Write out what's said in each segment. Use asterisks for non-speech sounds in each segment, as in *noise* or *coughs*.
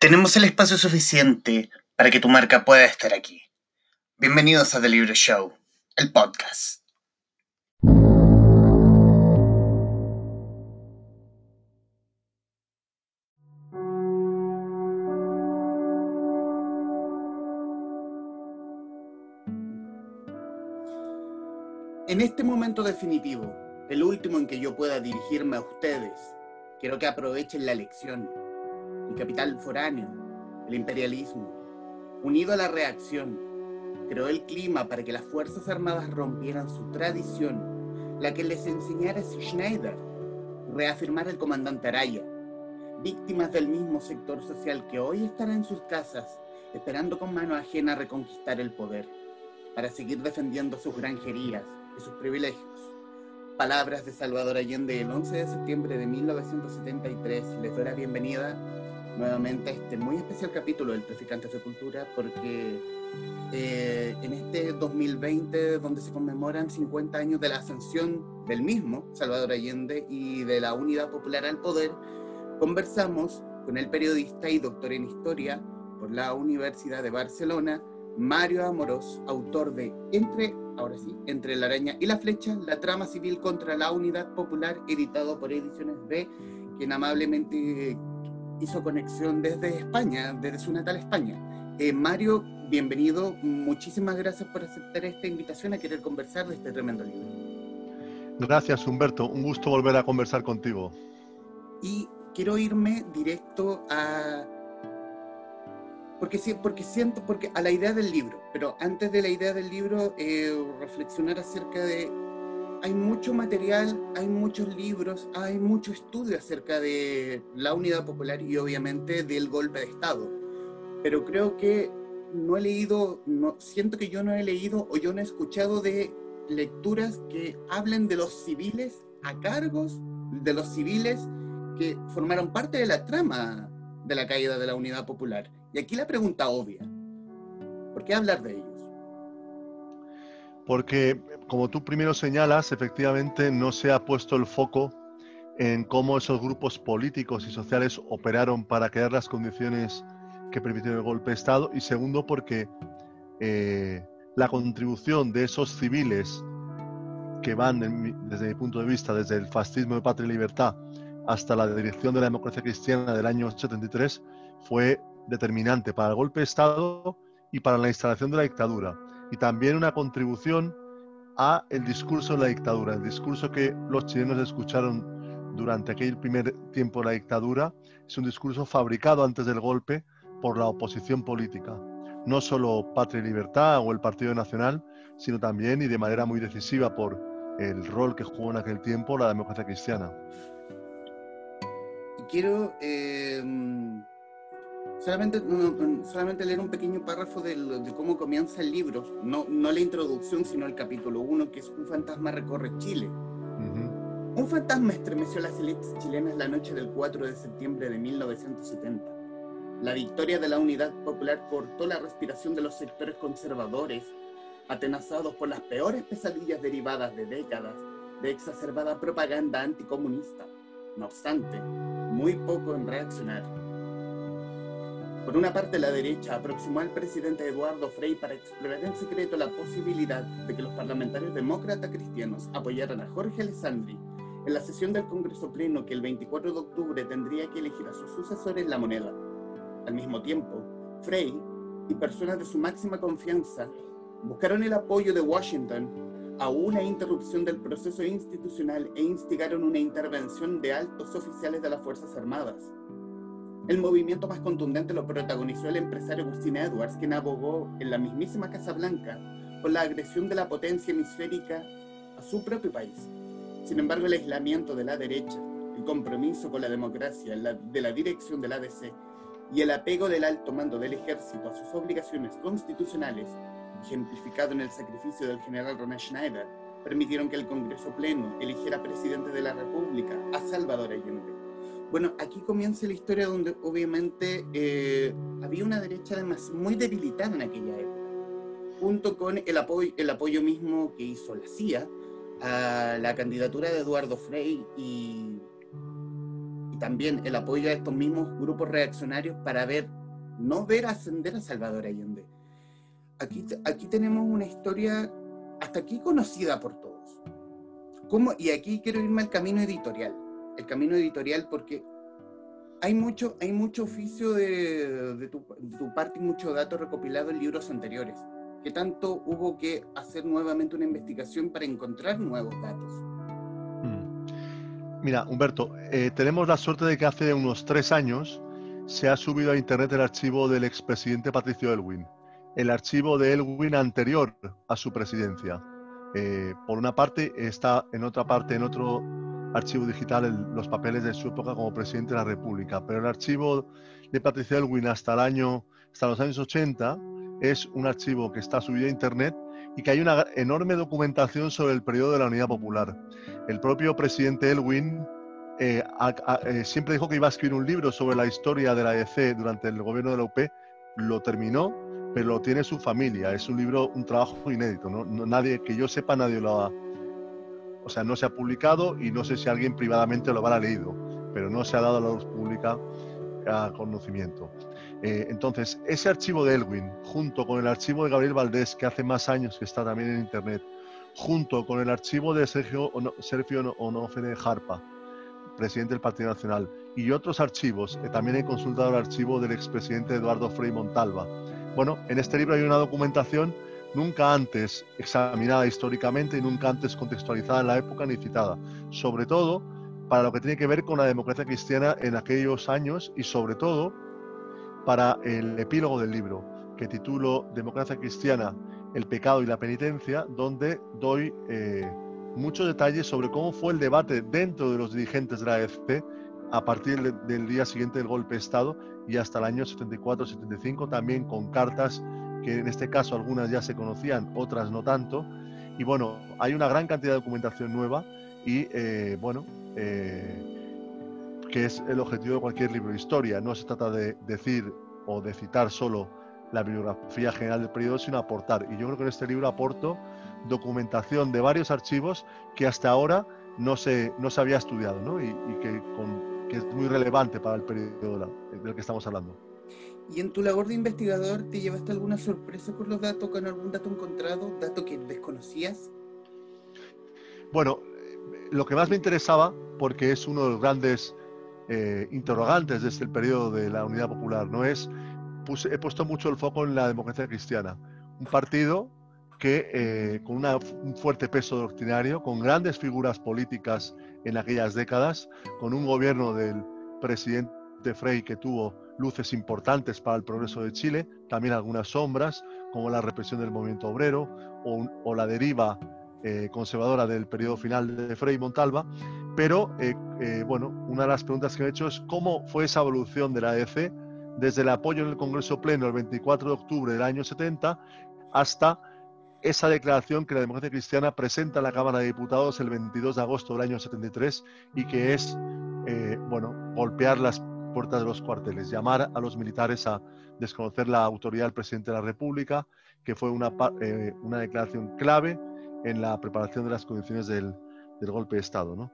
Tenemos el espacio suficiente para que tu marca pueda estar aquí. Bienvenidos a The Libro Show, el podcast. En este momento definitivo, el último en que yo pueda dirigirme a ustedes, quiero que aprovechen la lección. El capital foráneo, el imperialismo, unido a la reacción, creó el clima para que las Fuerzas Armadas rompieran su tradición, la que les enseñara Schneider, reafirmar el comandante Araya, víctimas del mismo sector social que hoy estará en sus casas, esperando con mano ajena reconquistar el poder, para seguir defendiendo sus granjerías, y sus privilegios. Palabras de Salvador Allende el 11 de septiembre de 1973. Les doy la bienvenida nuevamente a este muy especial capítulo del Traficantes de Cultura porque eh, en este 2020 donde se conmemoran 50 años de la ascensión del mismo Salvador Allende y de la Unidad Popular al Poder, conversamos con el periodista y doctor en historia por la Universidad de Barcelona, Mario Amorós, autor de Entre ahora sí, Entre la araña y la flecha, la trama civil contra la unidad popular, editado por Ediciones B, quien amablemente hizo conexión desde España, desde su natal España. Eh, Mario, bienvenido, muchísimas gracias por aceptar esta invitación a querer conversar de este tremendo libro. Gracias, Humberto, un gusto volver a conversar contigo. Y quiero irme directo a porque, porque siento, porque a la idea del libro, pero antes de la idea del libro, eh, reflexionar acerca de, hay mucho material, hay muchos libros, hay mucho estudio acerca de la unidad popular y obviamente del golpe de Estado, pero creo que no he leído, no, siento que yo no he leído o yo no he escuchado de lecturas que hablen de los civiles a cargos, de los civiles que formaron parte de la trama de la caída de la unidad popular. Y aquí la pregunta obvia, ¿por qué hablar de ellos? Porque, como tú primero señalas, efectivamente no se ha puesto el foco en cómo esos grupos políticos y sociales operaron para crear las condiciones que permitieron el golpe de Estado. Y segundo, porque eh, la contribución de esos civiles que van, desde mi punto de vista, desde el fascismo de patria y libertad hasta la dirección de la democracia cristiana del año 73, fue determinante para el golpe de Estado y para la instalación de la dictadura. Y también una contribución a el discurso de la dictadura, el discurso que los chilenos escucharon durante aquel primer tiempo de la dictadura, es un discurso fabricado antes del golpe por la oposición política. No solo Patria y Libertad o el Partido Nacional, sino también y de manera muy decisiva por el rol que jugó en aquel tiempo la democracia cristiana. Quiero eh, Solamente, solamente leer un pequeño párrafo de, cómo comienza el libro, no, no la introducción, sino el capítulo 1, que es Un fantasma recorre Chile. Un fantasma estremeció las élites chilenas la noche del 4 de septiembre de 1970. La victoria de la unidad popular cortó la respiración de los sectores conservadores, atenazados por las peores pesadillas derivadas de décadas de exacerbada propaganda anticomunista. No obstante, muy poco en reaccionar por una parte, la derecha aproximó al presidente Eduardo Frei para explorar en secreto la posibilidad de que los parlamentarios demócratas cristianos apoyaran a Jorge Alessandri en la sesión del Congreso Pleno que el 24 de octubre tendría que elegir a su sucesor en la moneda. Al mismo tiempo, Frey y personas de su máxima confianza buscaron el apoyo de Washington a una interrupción del proceso institucional e instigaron una intervención de altos oficiales de las Fuerzas Armadas. El movimiento más contundente lo protagonizó el empresario Agustín Edwards, quien abogó en la mismísima Casa Blanca por la agresión de la potencia hemisférica a su propio país. Sin embargo, el aislamiento de la derecha, el compromiso con la democracia de la dirección del ADC y el apego del alto mando del ejército a sus obligaciones constitucionales, ejemplificado en el sacrificio del general Ronald Schneider, permitieron que el Congreso Pleno eligiera presidente de la República a Salvador Allende bueno, aquí comienza la historia donde obviamente eh, había una derecha además muy debilitada en aquella época, junto con el apoyo, el apoyo mismo que hizo la CIA a la candidatura de Eduardo Frei y, también el apoyo a estos mismos grupos reaccionarios para ver, no ver ascender a Salvador Allende. Aquí, aquí tenemos una historia hasta aquí conocida por todos. ¿Cómo? Y aquí quiero irme al camino editorial. El camino editorial porque hay mucho, hay mucho oficio de, tu, parte y mucho dato recopilado en libros anteriores. ¿Qué tanto hubo que hacer nuevamente una investigación para encontrar nuevos datos? Mira, Humberto, eh, tenemos la suerte de que hace unos tres años se ha subido a Internet el archivo del expresidente Patricio Elwin, el archivo de Elwin anterior a su presidencia. Eh, por una parte, está en otra parte, en otro archivo digital, los papeles de su época como presidente de la República, pero el archivo de Patricio Elwin hasta el año, hasta los años 80 es un archivo que está subido a Internet y que hay una enorme documentación sobre el periodo de la Unidad Popular. El propio presidente Elwin eh, eh, siempre dijo que iba a escribir un libro sobre la historia de la EC durante el gobierno de la UP, lo terminó, pero lo tiene su familia. Es un libro, un trabajo inédito. ¿no? nadie, que yo sepa, nadie lo ha... O sea, no se ha publicado y no sé si alguien privadamente lo habrá leído, pero no se ha dado a la luz pública conocimiento. Eh, entonces, ese archivo de Elwin, junto con el archivo de Gabriel Valdés, que hace más años que está también en Internet, junto con el archivo de Sergio, Sergio Onofre Jarpa, presidente del Partido Nacional, y otros archivos, eh, también he consultado el archivo del expresidente Eduardo Frei Montalva. Bueno, en este libro hay una documentación nunca antes examinada históricamente y nunca antes contextualizada en la época ni citada, sobre todo para lo que tiene que ver con la democracia cristiana en aquellos años y sobre todo para el epílogo del libro, que titulo Democracia Cristiana, el pecado y la penitencia, donde doy eh, muchos detalles sobre cómo fue el debate dentro de los dirigentes de la AFP a partir del día siguiente del golpe de Estado y hasta el año 74-75, también con cartas que en este caso algunas ya se conocían, otras no tanto. Y bueno, hay una gran cantidad de documentación nueva y eh, bueno, eh, que es el objetivo de cualquier libro de historia. No se trata de decir o de citar solo la bibliografía general del periodo, sino aportar. Y yo creo que en este libro aporto documentación de varios archivos que hasta ahora no se, no se había estudiado ¿no? y, que, que, es muy relevante para el periodo del que estamos hablando. ¿Y en tu labor de investigador te llevaste alguna sorpresa con los datos, con algún dato encontrado, dato que desconocías? Bueno, lo que más me interesaba, porque es uno de los grandes eh, interrogantes desde el periodo de la Unidad Popular, ¿no? Es, he puesto mucho el foco en la democracia cristiana, un partido que eh, con un fuerte peso doctrinario, con grandes figuras políticas en aquellas décadas, con un gobierno del presidente Frey que tuvo luces importantes para el progreso de Chile, también algunas sombras, como la represión del movimiento obrero o, la deriva eh, conservadora del periodo final de Frei Montalva, pero eh, eh, bueno, una de las preguntas que me he hecho es cómo fue esa evolución de la EC desde el apoyo en el Congreso Pleno el 24 de octubre del año 70 hasta esa declaración que la democracia cristiana presenta en la Cámara de Diputados el 22 de agosto del año 73 y que es, bueno, golpear las puertas de los cuarteles, llamar a los militares a desconocer la autoridad del presidente de la República, que fue una, una declaración clave en la preparación de las condiciones del, golpe de Estado.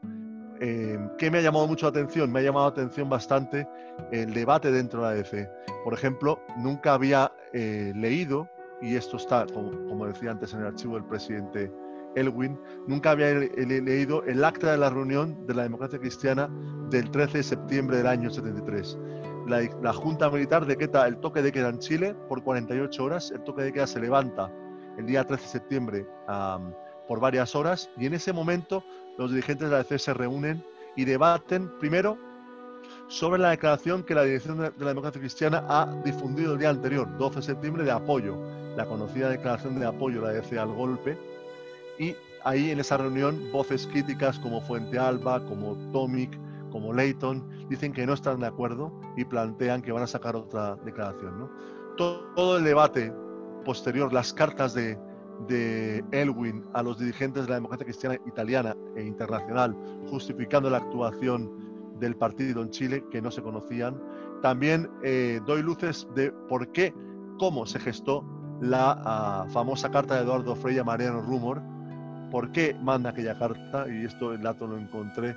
Eh, ¿Qué me ha llamado mucho la atención? Me ha llamado la atención bastante el debate dentro de la EFE. Por ejemplo, nunca había eh, leído, y esto está, como, decía antes, en el archivo del presidente Elwin, nunca había leído el acta de la reunión de la democracia cristiana del 13 de septiembre del año 73. La, Junta Militar decreta el toque de queda en Chile por 48 horas. El toque de queda se levanta el día 13 de septiembre por varias horas y en ese momento los dirigentes de la DC se reúnen y debaten primero sobre la declaración que la Dirección de la Democracia Cristiana ha difundido el día anterior, 12 de septiembre, de apoyo, la conocida declaración de apoyo la DC al golpe. Y ahí en esa reunión voces críticas como Fuente Alba, como Tomic, como Leighton, dicen que no están de acuerdo y plantean que van a sacar otra declaración. todo el debate posterior las cartas de, Elwin a los dirigentes de la democracia cristiana italiana e internacional, justificando la actuación del partido en Chile que no se conocían. También eh, doy luces de por qué, cómo se gestó la ah, famosa carta de Eduardo Frei a Mariano Rumor, por qué manda aquella carta, y esto el dato lo encontré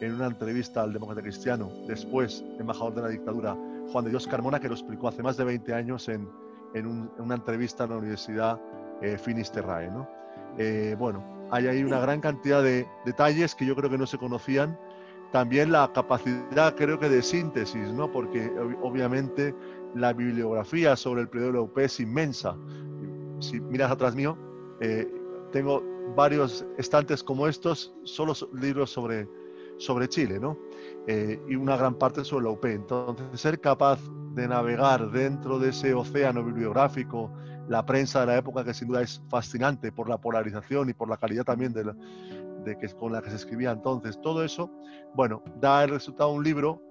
en una entrevista al demócrata cristiano, después embajador de la dictadura, Juan de Dios Carmona, que lo explicó hace más de 20 años en, en, una entrevista en la Universidad eh, Finisterrae. ¿no? Eh, bueno, hay ahí una gran cantidad de detalles que yo creo que no se conocían. También la capacidad, creo que, de síntesis, ¿no? porque obviamente la bibliografía sobre el periodo UP es inmensa. Si miras atrás mío, eh, tengo varios estantes como estos, solo libros sobre, sobre Chile, ¿no? Eh, y una gran parte sobre la UP. Entonces, ser capaz de navegar dentro de ese océano bibliográfico, la prensa de la época, que sin duda es fascinante por la polarización y por la calidad también de, de que, con la que se escribía entonces, todo eso, bueno, da el resultado un libro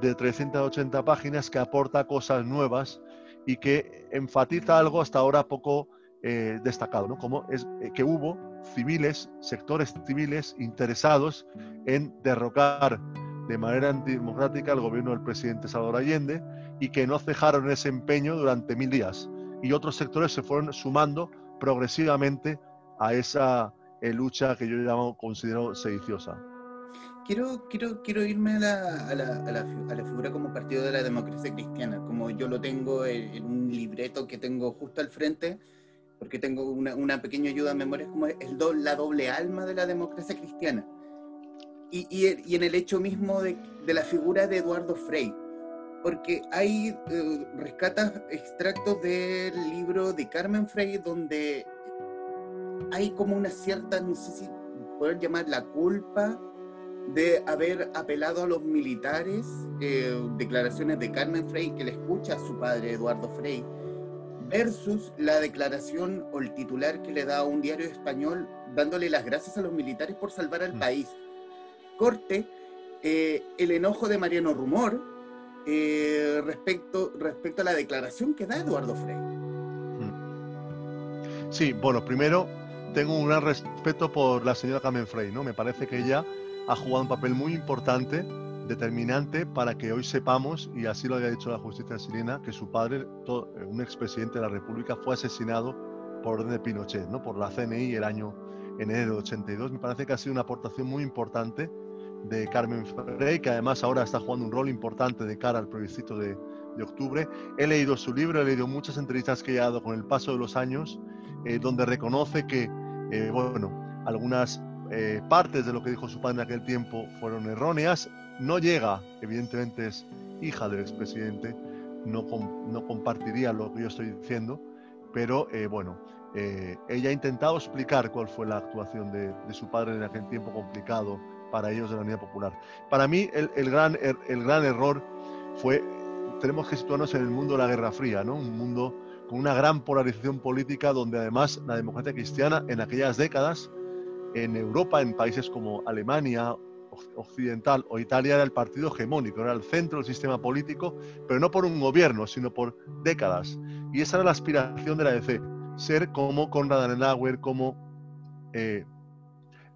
de 380 páginas que aporta cosas nuevas y que enfatiza algo hasta ahora poco eh, destacado, ¿no? Como es eh, que hubo civiles, sectores civiles interesados en derrocar de manera antidemocrática al gobierno del presidente Salvador Allende y que no cejaron ese empeño durante mil días. Y otros sectores se fueron sumando progresivamente a esa eh, lucha que yo llamo, considero sediciosa. Quiero, quiero, quiero irme a la, a, la, a, la, a la, figura como partido de la democracia cristiana, como yo lo tengo en, en un libreto que tengo justo al frente porque tengo una, una pequeña ayuda a memoria, como el do, la doble alma de la democracia cristiana. Y, y, y en el hecho mismo de, de, la figura de Eduardo Frei, porque hay eh, rescatas extractos del libro de Carmen Frei donde hay como una cierta, no sé si poder llamar la culpa de haber apelado a los militares, eh, declaraciones de Carmen Frei que le escucha a su padre Eduardo Frei, versus la declaración o el titular que le da a un diario español dándole las gracias a los militares por salvar al mm. país. Corte, eh, el enojo de Mariano Rumor eh, respecto, respecto a la declaración que da Eduardo Frei. Mm. Sí, bueno, primero tengo un gran respeto por la señora Carmen Frey, ¿no? Me parece que ella ha jugado un papel muy importante determinante para que hoy sepamos, y así lo había dicho la justicia chilena, que su padre, un expresidente de la República, fue asesinado por orden de Pinochet, ¿no? por la CNI el año enero de 82. Me parece que ha sido una aportación muy importante de Carmen Frey, que además ahora está jugando un rol importante de cara al plebiscito de, de octubre. He leído su libro, he leído muchas entrevistas que ha dado con el paso de los años, eh, donde reconoce que, eh, bueno, algunas eh, partes de lo que dijo su padre en aquel tiempo fueron erróneas, no llega, evidentemente es hija del expresidente, no, no compartiría lo que yo estoy diciendo, pero eh, bueno, eh, ella ha intentado explicar cuál fue la actuación de, su padre en aquel tiempo complicado para ellos de la Unidad Popular. Para mí el, gran, er, el gran error fue, tenemos que situarnos en el mundo de la Guerra Fría, ¿no? un mundo con una gran polarización política donde además la democracia cristiana en aquellas décadas en Europa, en países como Alemania occidental o Italia era el partido hegemónico, era el centro del sistema político, pero no por un gobierno, sino por décadas. Y esa era la aspiración de la EC, ser como Konrad Adenauer, como eh,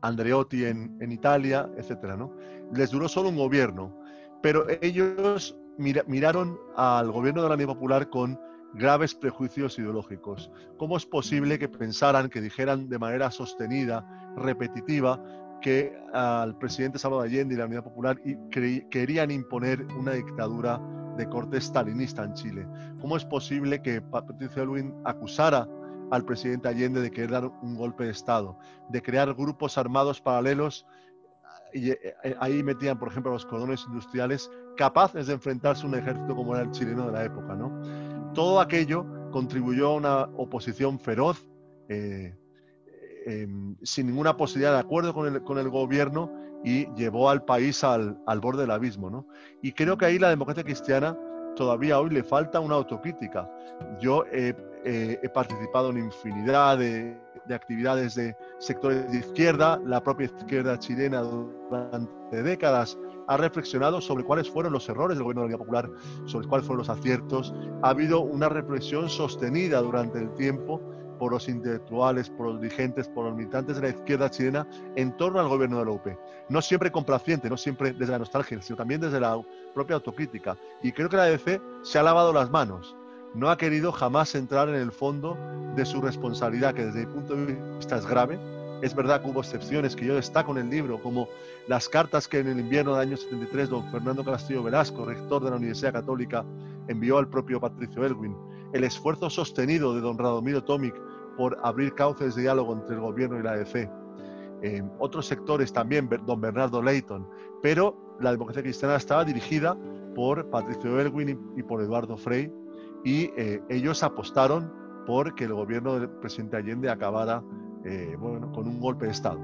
Andreotti en, en, Italia, etc. ¿no? Les duró solo un gobierno, pero ellos miraron al gobierno de la Unidad Popular con graves prejuicios ideológicos. ¿Cómo es posible que pensaran, que dijeran de manera sostenida, repetitiva, que al presidente Salvador Allende y la Unidad Popular querían imponer una dictadura de corte stalinista en Chile. ¿Cómo es posible que Patricio Elwin acusara al presidente Allende de querer dar un golpe de Estado, de crear grupos armados paralelos? Y eh, eh, ahí metían, por ejemplo, los cordones industriales capaces de enfrentarse a un ejército como era el chileno de la época. ¿no? Todo aquello contribuyó a una oposición feroz. Eh, Em, sin ninguna posibilidad de acuerdo con el, con el gobierno y llevó al país al, al, borde del abismo. ¿no? Y creo que ahí la democracia cristiana todavía hoy le falta una autocrítica. Yo he, participado en infinidad de, de, actividades de sectores de izquierda, la propia izquierda chilena durante décadas ha reflexionado sobre cuáles fueron los errores del gobierno de la Unidad Popular, sobre cuáles fueron los aciertos. Ha habido una reflexión sostenida durante el tiempo por los intelectuales, por los dirigentes, por los militantes de la izquierda chilena en torno al gobierno de la UP. No siempre complaciente, no siempre desde la nostalgia, sino también desde la propia autocrítica. Y creo que la ADC se ha lavado las manos. No ha querido jamás entrar en el fondo de su responsabilidad, que desde mi punto de vista es grave, Es verdad que hubo excepciones que yo destaco en el libro, como las cartas que en el invierno del año 73 don Fernando Castillo Velasco, rector de la Universidad Católica, envió al propio Patricio Elwin, el esfuerzo sostenido de don Radomiro Tomic por abrir cauces de diálogo entre el gobierno y la ADC, en otros sectores también, don Bernardo Leighton, pero la democracia cristiana estaba dirigida por Patricio Elwin y, por Eduardo Frey, y eh, ellos apostaron por que el gobierno del presidente Allende acabara eh, bueno, con un golpe de Estado.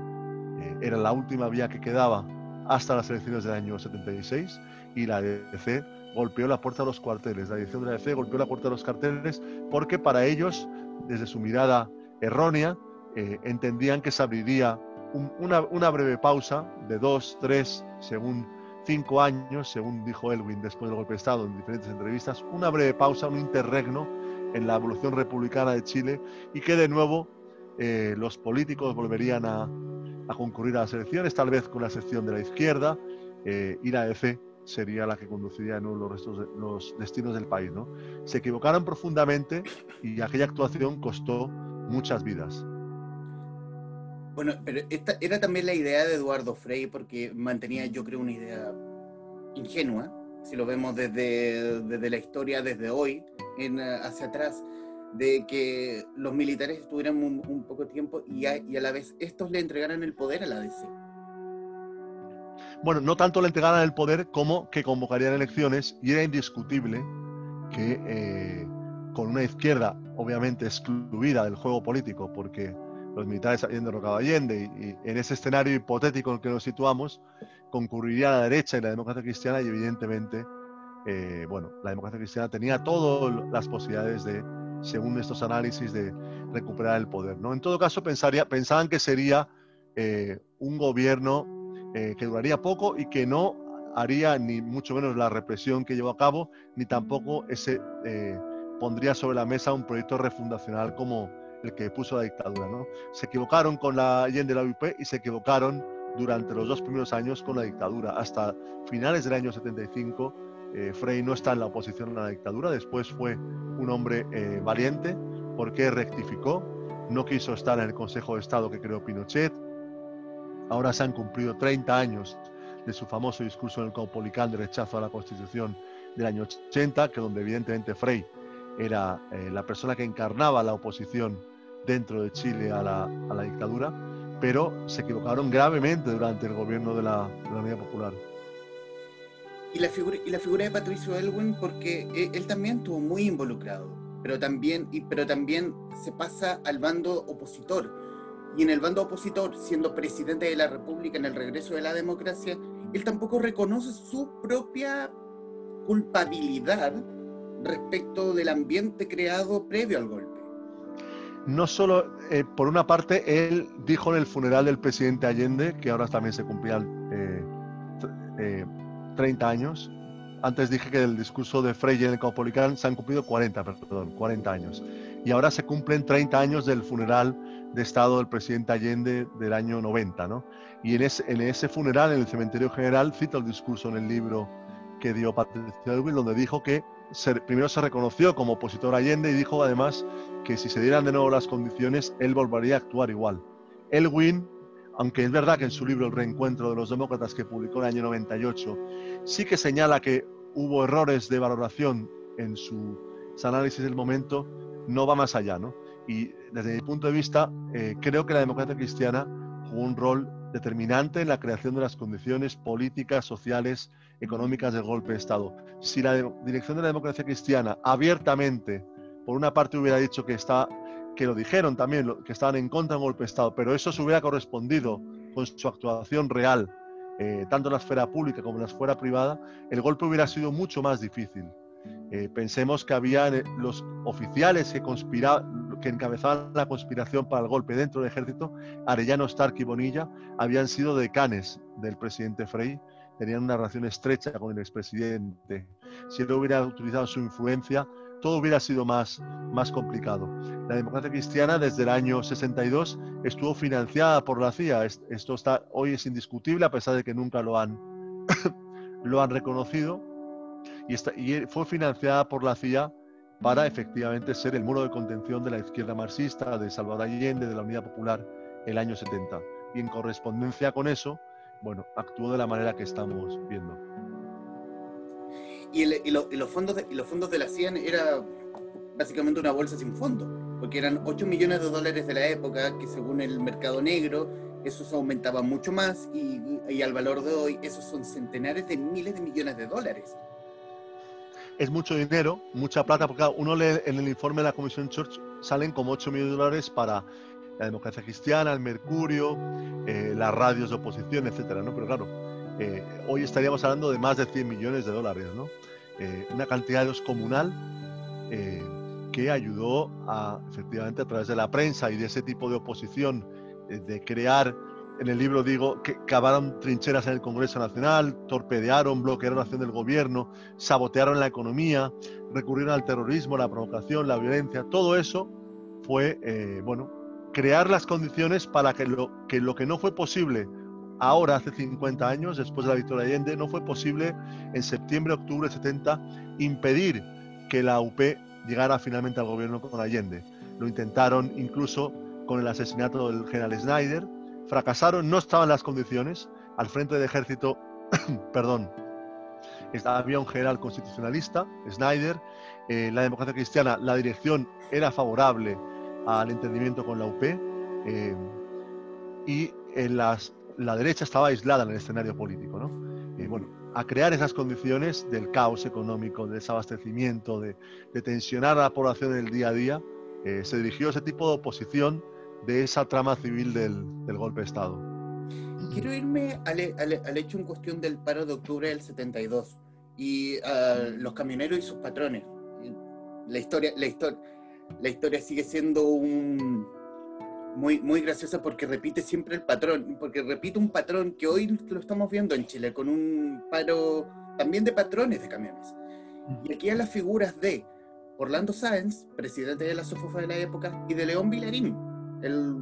Eh, era la última vía que quedaba hasta las elecciones del año 76 y la ADC golpeó la puerta de los cuarteles. La dirección de la ADC golpeó la puerta de los carteles porque para ellos, desde su mirada errónea, entendían que se abriría una, breve pausa de dos, tres, según cinco años, según dijo Elwin después del golpe de Estado en diferentes entrevistas, una breve pausa, un interregno en la evolución republicana de Chile y que de nuevo eh, los políticos volverían a, a, concurrir a las elecciones, tal vez con la excepción de la izquierda, eh, y la EFE sería la que conduciría en los, restos de, los destinos del país. ¿no? Se equivocaron profundamente y aquella actuación costó muchas vidas. Bueno, pero esta era también la idea de Eduardo Frei, porque mantenía, yo creo, una idea ingenua, si lo vemos desde, desde la historia, desde hoy, en, hacia atrás, de que los militares estuvieran un, poco tiempo y a, y a, la vez estos le entregaran el poder a la DC. Bueno, no tanto le entregaran el poder como que convocarían elecciones y era indiscutible que eh, con una izquierda obviamente excluida del juego político, porque los militares habían derrocado Allende y, en ese escenario hipotético en el que nos situamos, concurriría la derecha y la democracia cristiana y evidentemente, eh, bueno, la democracia cristiana tenía todas las posibilidades de, según estos análisis, de recuperar el poder. ¿no? En todo caso, pensaban que sería eh, un gobierno eh, que duraría poco y que no haría ni mucho menos la represión que llevó a cabo, ni tampoco ese, pondría sobre la mesa un proyecto refundacional como el que puso la dictadura. ¿no? Se equivocaron con la Allende de la UP y se equivocaron durante los dos primeros años con la dictadura. Hasta finales del año 75, eh, Frey no está en la oposición a la dictadura. Después fue un hombre eh, valiente porque rectificó, no quiso estar en el Consejo de Estado que creó Pinochet. Ahora se han cumplido 30 años de su famoso discurso en el Caupolicán de rechazo a la Constitución del año 80, que donde evidentemente Frey era eh, la persona que encarnaba la oposición dentro de Chile a la, a la dictadura, pero se equivocaron gravemente durante el gobierno de la, de la Unidad Popular. Y la, figura, y la figura de Patricio Elwin, porque él, él también estuvo muy involucrado, pero también, y, pero también se pasa al bando opositor. Y en el bando opositor, siendo presidente de la República en el regreso de la democracia, él tampoco reconoce su propia culpabilidad respecto del ambiente creado previo al golpe no solo, eh, por una parte, él dijo en el funeral del presidente Allende, que ahora también se cumplían eh, 30 eh, años, antes dije que el discurso de Frey en el Caupolicán se han cumplido 40, perdón, 40 años. Y ahora se cumplen 30 años del funeral de Estado del presidente Allende del año 90, ¿no? Y en ese, funeral, en el cementerio general, cito el discurso en el libro que dio Patricio Elwin, donde dijo que primero se reconoció como opositor Allende y dijo además que si se dieran de nuevo las condiciones, él volvería a actuar igual. Elwin, aunque es verdad que en su libro El reencuentro de los demócratas que publicó en el año 98, sí que señala que hubo errores de valoración en su análisis del momento, no va más allá. ¿no? Y desde mi punto de vista, eh, creo que la democracia cristiana jugó un rol determinante en la creación de las condiciones políticas, sociales, económicas del golpe de Estado. Si la dirección de la democracia cristiana abiertamente, por una parte hubiera dicho que está, que lo dijeron también, que estaban en contra del golpe de Estado, pero eso se hubiera correspondido con su actuación real, eh, tanto en la esfera pública como en la esfera privada, el golpe hubiera sido mucho más difícil. Eh, pensemos que había los oficiales que, que encabezaban la conspiración para el golpe dentro del ejército, Arellano, Stark y Bonilla, habían sido decanes del presidente Frey tenían una relación estrecha con el expresidente. Si él hubiera utilizado su influencia, todo hubiera sido más, más complicado. La democracia cristiana desde el año 62 estuvo financiada por la CIA. Esto está, hoy es indiscutible a pesar de que nunca lo han, *coughs* lo han reconocido. Y, y fue financiada por la CIA para efectivamente ser el muro de contención de la izquierda marxista, de Salvador Allende, de la Unidad Popular el año 70. Y en correspondencia con eso, bueno, actuó de la manera que estamos viendo. Y, los, fondos de, los fondos de la CIAN era básicamente una bolsa sin fondo, porque eran 8 millones de dólares de la época, que según el mercado negro, eso se aumentaba mucho más, y, y al valor de hoy, esos son centenares de miles de millones de dólares es mucho dinero, mucha plata, porque uno lee en el informe de la Comisión Church, salen como 8 millones de dólares para la democracia cristiana, el Mercurio, eh, las radios de oposición, etcétera, ¿no? Pero claro, eh, hoy estaríamos hablando de más de 100 millones de dólares, ¿no? Eh, una cantidad descomunal que ayudó a, efectivamente, a través de la prensa y de ese tipo de oposición, de crear en el libro digo que cavaron trincheras en el Congreso Nacional, torpedearon, bloquearon la acción del gobierno, sabotearon la economía, recurrieron al terrorismo, la provocación, la violencia. Todo eso fue, eh, bueno, crear las condiciones para que lo, que no fue posible ahora, hace 50 años, después de la victoria de Allende, no fue posible en septiembre, octubre de 70, impedir que la UP llegara finalmente al gobierno con Allende. Lo intentaron incluso con el asesinato del general Snyder, fracasaron, no estaban las condiciones. Al frente del ejército, *coughs* perdón, había un general constitucionalista, Snyder. Eh, la democracia cristiana, la dirección era favorable al entendimiento con la UP. Eh, y en las, la derecha estaba aislada en el escenario político. ¿no? bueno, a crear esas condiciones del caos económico, del desabastecimiento, de, tensionar a la población en el día a día, eh, se dirigió ese tipo de oposición de esa trama civil del, golpe de Estado. Quiero irme al, hecho en cuestión del paro de octubre del 72 y ah, los camioneros y sus patrones. La historia, la, historia, la historia sigue siendo un, muy, muy graciosa porque repite siempre el patrón, porque repite un patrón que hoy lo estamos viendo en Chile, con un paro también de patrones de camiones. Y aquí hay las figuras de Orlando Sáenz, presidente de la SOFOFA de la época, y de León Vilarín, el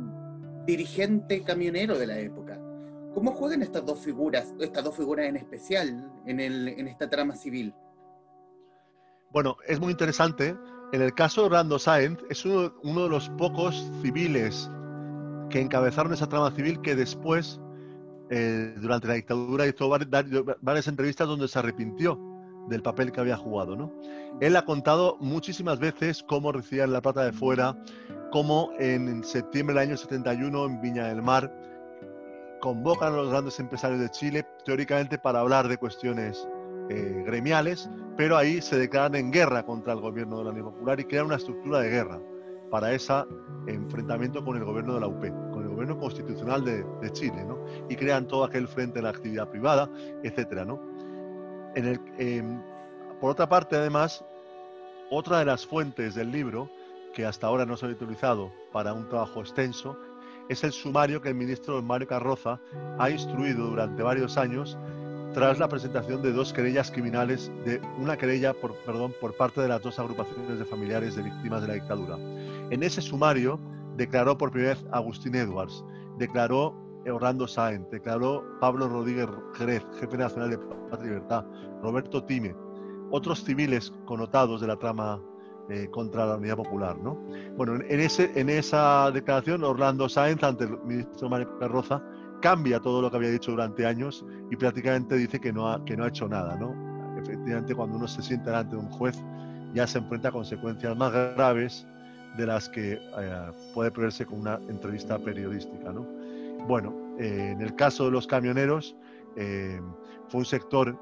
dirigente camionero de la época. ¿Cómo juegan estas dos figuras, estas dos figuras en especial, en, esta trama civil? Bueno, es muy interesante. En el caso de Orlando Sáenz, es uno, de los pocos civiles que encabezaron esa trama civil que después, eh, durante la dictadura, hizo varias entrevistas donde se arrepintió del papel que había jugado. ¿no? Él ha contado muchísimas veces cómo recibían la plata de fuera, cómo en septiembre del año 71 en Viña del Mar convocan a los grandes empresarios de Chile, teóricamente para hablar de cuestiones eh, gremiales, pero ahí se declaran en guerra contra el gobierno de la Unión Popular y crean una estructura de guerra para ese enfrentamiento con el gobierno de la UP, con el gobierno constitucional de, Chile, ¿no? Y crean todo aquel frente de la actividad privada, etcétera, ¿no? Em, por otra parte, además, otra de las fuentes del libro, que hasta ahora no se ha utilizado para un trabajo extenso, es el sumario que el ministro Mario Carroza ha instruido durante varios años tras la presentación de dos querellas criminales, de una querella por, por parte de las dos agrupaciones de familiares de víctimas de la dictadura. En ese sumario declaró por primera vez Agustín Edwards, declaró Orlando Sáenz, declaró Pablo Rodríguez Jerez, jefe nacional de Libertad, Roberto Time, otros civiles connotados de la trama eh, contra la Unidad Popular. ¿no? Bueno, en, ese, en esa declaración, Orlando Sáenz, ante el ministro Mario Carroza, cambia todo lo que había dicho durante años y prácticamente dice que no ha, que no ha hecho nada. ¿no? Efectivamente, cuando uno se siente delante de un juez, ya se enfrenta a consecuencias más graves de las que eh, puede preverse con una entrevista periodística. ¿no? Bueno, eh, en el caso de los camioneros, eh, fue un sector,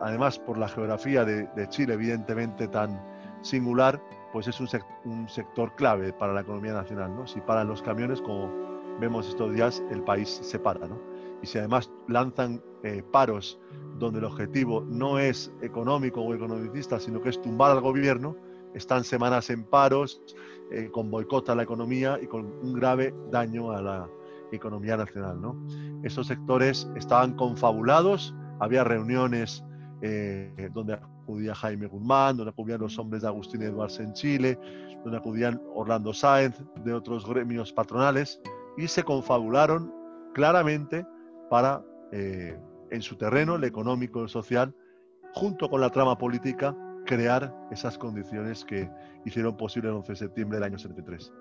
además por la geografía de, Chile, evidentemente tan singular, pues es un, sector clave para la economía nacional. Si paran los camiones, como vemos estos días, el país se para. ¿no? Y si además lanzan eh, paros donde el objetivo no es económico o economicista, sino que es tumbar al gobierno, están semanas en paros, con boicot a la economía y con un grave daño a la, economía nacional. ¿no? Esos sectores estaban confabulados, había reuniones eh, donde acudía Jaime Guzmán, donde acudían los hombres de Agustín Edwards en Chile, donde acudían Orlando Sáenz, de otros gremios patronales, y se confabularon claramente para, eh, en su terreno, el económico, el social, junto con la trama política, crear esas condiciones que hicieron posible el 11 de septiembre del año 73.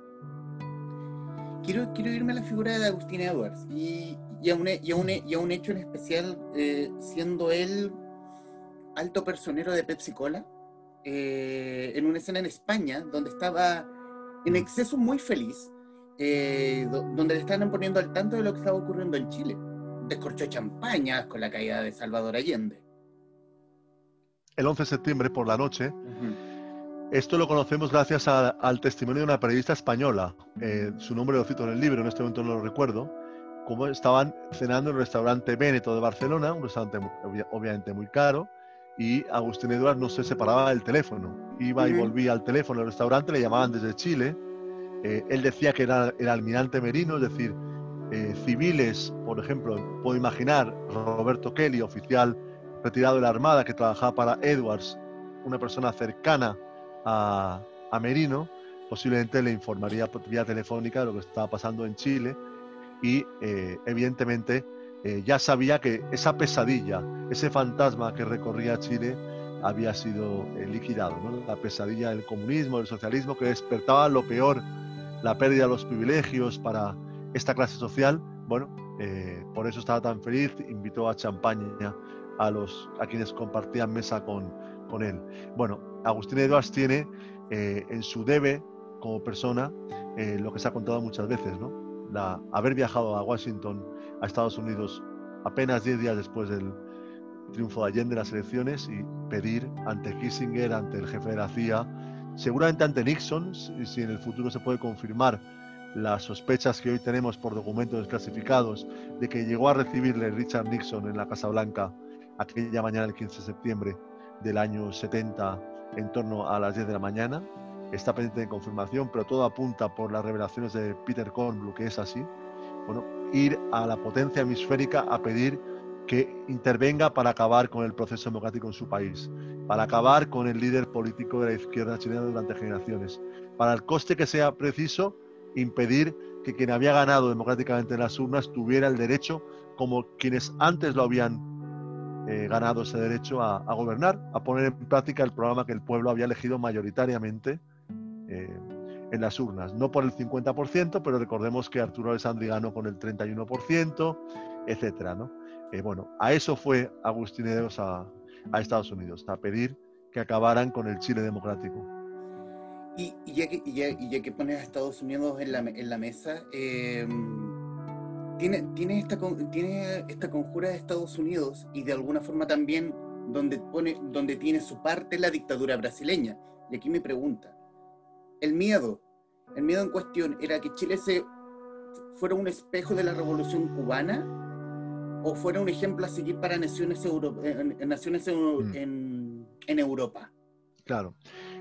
Quiero, quiero irme a la figura de Agustín Edwards y, y, a, un, y, a, un, y a un hecho en especial, eh, siendo él alto personero de Pepsi Cola, eh, en una escena en España donde estaba en exceso muy feliz, eh, donde le estaban poniendo al tanto de lo que estaba ocurriendo en Chile. Descorchó champañas con la caída de Salvador Allende. El 11 de septiembre por la noche. Esto lo conocemos gracias al testimonio de una periodista española. Eh, su nombre lo cito en el libro, en este momento no lo recuerdo. Como estaban cenando en el restaurante Véneto de Barcelona, un restaurante obviamente muy caro, y Agustín Eduardo no se separaba del teléfono. Iba y volvía al teléfono del restaurante, le llamaban desde Chile. Eh, él decía que era el almirante Merino, es decir, eh, civiles, por ejemplo, puedo imaginar Roberto Kelly, oficial retirado de la Armada que trabajaba para Edwards, una persona cercana a, Merino, posiblemente le informaría por vía telefónica de lo que estaba pasando en Chile y eh, evidentemente eh, ya sabía que esa pesadilla, ese fantasma que recorría Chile había sido eh, liquidado, la pesadilla del comunismo, del socialismo, que despertaba lo peor, la pérdida de los privilegios para esta clase social. Bueno, eh, por eso estaba tan feliz, invitó a champaña a, los, a quienes compartían mesa con, con él. Bueno, Agustín Eduards tiene en su debe como persona lo que se ha contado muchas veces, ¿no? Haber viajado a Washington a Estados Unidos apenas 10 días después del triunfo de Allende en las elecciones y pedir ante Kissinger, ante el jefe de la CIA, seguramente ante Nixon, si en el futuro se puede confirmar las sospechas que hoy tenemos por documentos desclasificados de que llegó a recibirle Richard Nixon en la Casa Blanca aquella mañana del 15 de septiembre del año 70 en torno a las 10 de la mañana. Está pendiente de confirmación, pero todo apunta por las revelaciones de Peter Kornblum que es así. Bueno, ir a la potencia hemisférica a pedir que intervenga para acabar con el proceso democrático en su país, para acabar con el líder político de la izquierda chilena durante generaciones, para el coste que sea preciso impedir que quien había ganado democráticamente en las urnas tuviera el derecho, como quienes antes lo habían eh, ganado ese derecho a, gobernar, a poner en práctica el programa que el pueblo había elegido mayoritariamente. Eh, en las urnas, no por el 50%, pero recordemos que Arturo Alessandri ganó con el 31%, etcétera, ¿no? Eh, bueno, a eso fue Agustín Edos a, a, Estados Unidos, a pedir que acabaran con el Chile democrático. Y, ya, que, ya, que pones a Estados Unidos en la, en la mesa, tiene, tiene, esta, tiene esta conjura de Estados Unidos y de alguna forma también donde, pone, donde tiene su parte la dictadura brasileña. Y aquí me pregunta, el miedo, el miedo en cuestión era que Chile se fuera un espejo de la revolución cubana o fuera un ejemplo a seguir para naciones, naciones mm. en, en, Europa. Claro.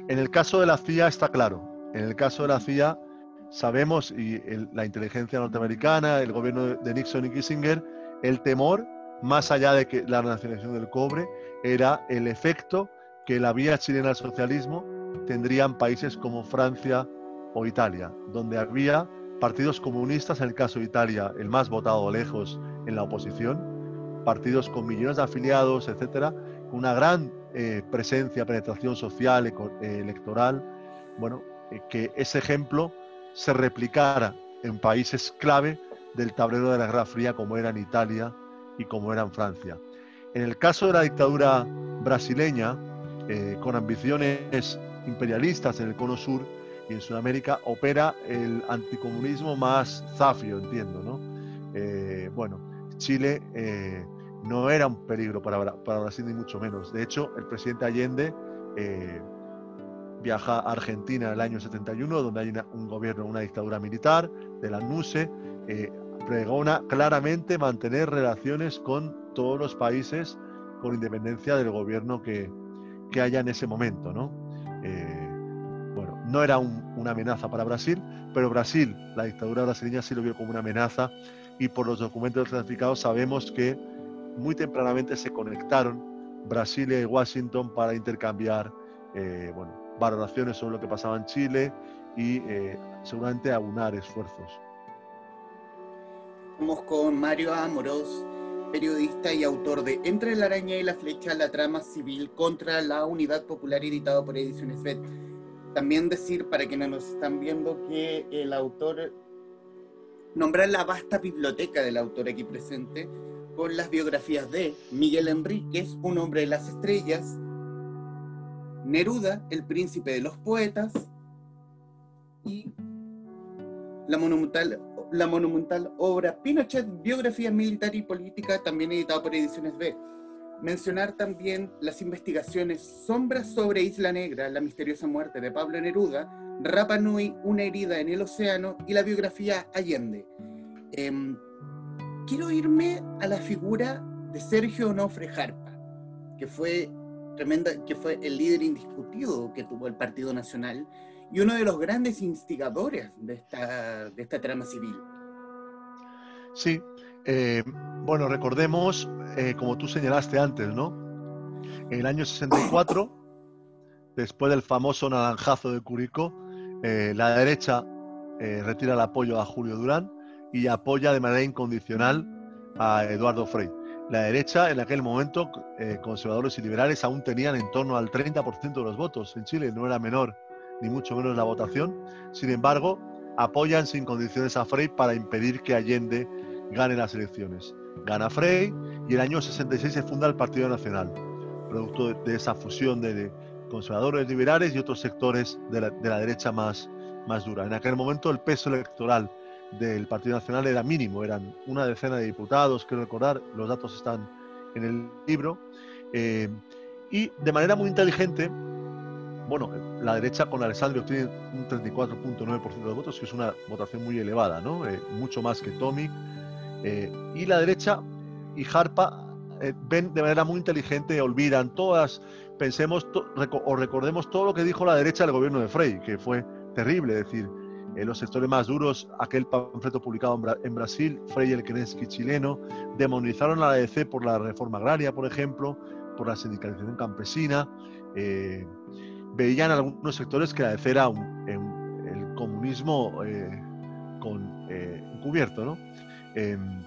En el caso de la CIA está claro. En el caso de la CIA sabemos, y la inteligencia norteamericana, el gobierno de Nixon y Kissinger, el temor, más allá de que la nacionalización del cobre, era el efecto que la vía chilena al socialismo tendrían países como Francia o Italia, donde había partidos comunistas, en el caso de Italia, el más votado lejos en la oposición, partidos con millones de afiliados, etcétera, con una gran eh, presencia, penetración social, eh, electoral. Bueno, eh, que ese ejemplo se replicara en países clave del tablero de la Guerra Fría, como eran Italia y como eran Francia. En el caso de la dictadura brasileña, con ambiciones imperialistas en el cono sur y en Sudamérica opera el anticomunismo más zafio, entiendo, ¿no? Eh, bueno, Chile eh, no era un peligro para, para, Brasil ni mucho menos. De hecho, el presidente Allende eh, viaja a Argentina en el año 71, donde hay un gobierno, una dictadura militar de la NUCE, pregona claramente mantener relaciones con todos los países con independencia del gobierno que, que haya en ese momento, ¿no? Eh, bueno, no era una amenaza para Brasil, pero Brasil, la dictadura brasileña sí lo vio como una amenaza y por los documentos clasificados sabemos que muy tempranamente se conectaron Brasil y Washington para intercambiar eh, bueno, valoraciones sobre lo que pasaba en Chile y eh, seguramente aunar esfuerzos. Estamos con Mario Amorós, periodista y autor de Entre la araña y la flecha, la trama civil contra la unidad popular editado por Ediciones FED. También decir, para quienes nos están viendo, que el autor nombrar la vasta biblioteca del autor aquí presente con las biografías de Miguel Enríquez, un hombre de las estrellas, Neruda, el príncipe de los poetas, y la monumental, la monumental obra Pinochet, biografía militar y política, también editada por Ediciones B. Mencionar también las investigaciones Sombras sobre Isla Negra, la misteriosa muerte de Pablo Neruda, Rapa Nui, una herida en el océano y la biografía Allende. Em, quiero irme a la figura de Sergio Onofre Jarpa, que fue, tremenda, que fue el líder indiscutido que tuvo el Partido Nacional y uno de los grandes instigadores de esta, de esta trama civil. Sí, eh, bueno, recordemos, eh, como tú señalaste antes, ¿no? En el año 64, después del famoso naranjazo de Curicó, eh, la derecha retira el apoyo a Julio Durán y apoya de manera incondicional a Eduardo Frei. La derecha, en aquel momento, conservadores y liberales aún tenían en torno al 30% de los votos en Chile, no era menor ni mucho menos la votación. Sin embargo, apoyan sin condiciones a Frei para impedir que Allende gane las elecciones. Gana Frey y el año 66 se funda el Partido Nacional, producto de, esa fusión de, conservadores liberales y otros sectores de la, derecha más, más dura. En aquel momento el peso electoral del Partido Nacional era mínimo, eran una decena de diputados, quiero recordar, los datos están en el libro, eh, y de manera muy inteligente, bueno, la derecha con Alessandro obtiene un 34.9% de votos, que es una votación muy elevada, ¿no? Eh, mucho más que Tomic, eh, y la derecha y Harpa ven de manera muy inteligente, olvidan todas, pensemos o recordemos todo lo que dijo la derecha del gobierno de Frey, que fue terrible, es decir, en los sectores más duros, aquel panfleto publicado en, Brasil, Frey el Keneski chileno, demonizaron a la ADC por la reforma agraria, por ejemplo, por la sindicalización campesina, eh, veían algunos sectores que la ADC era el comunismo con, encubierto, ¿no? Em,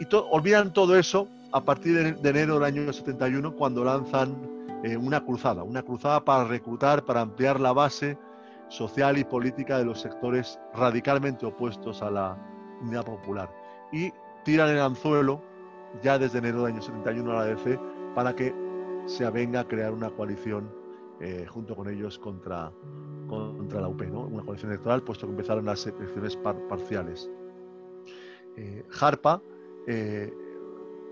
y olvidan todo eso a partir de, enero del año 71 cuando lanzan eh, una cruzada, una cruzada para reclutar, para ampliar la base social y política de los sectores radicalmente opuestos a la unidad popular. Y tiran el anzuelo ya desde enero del año 71 a la ADC para que se avenga a crear una coalición eh, junto con ellos contra, contra la UP, ¿no? una coalición electoral, puesto que empezaron las elecciones parciales. Eh, Harpa eh,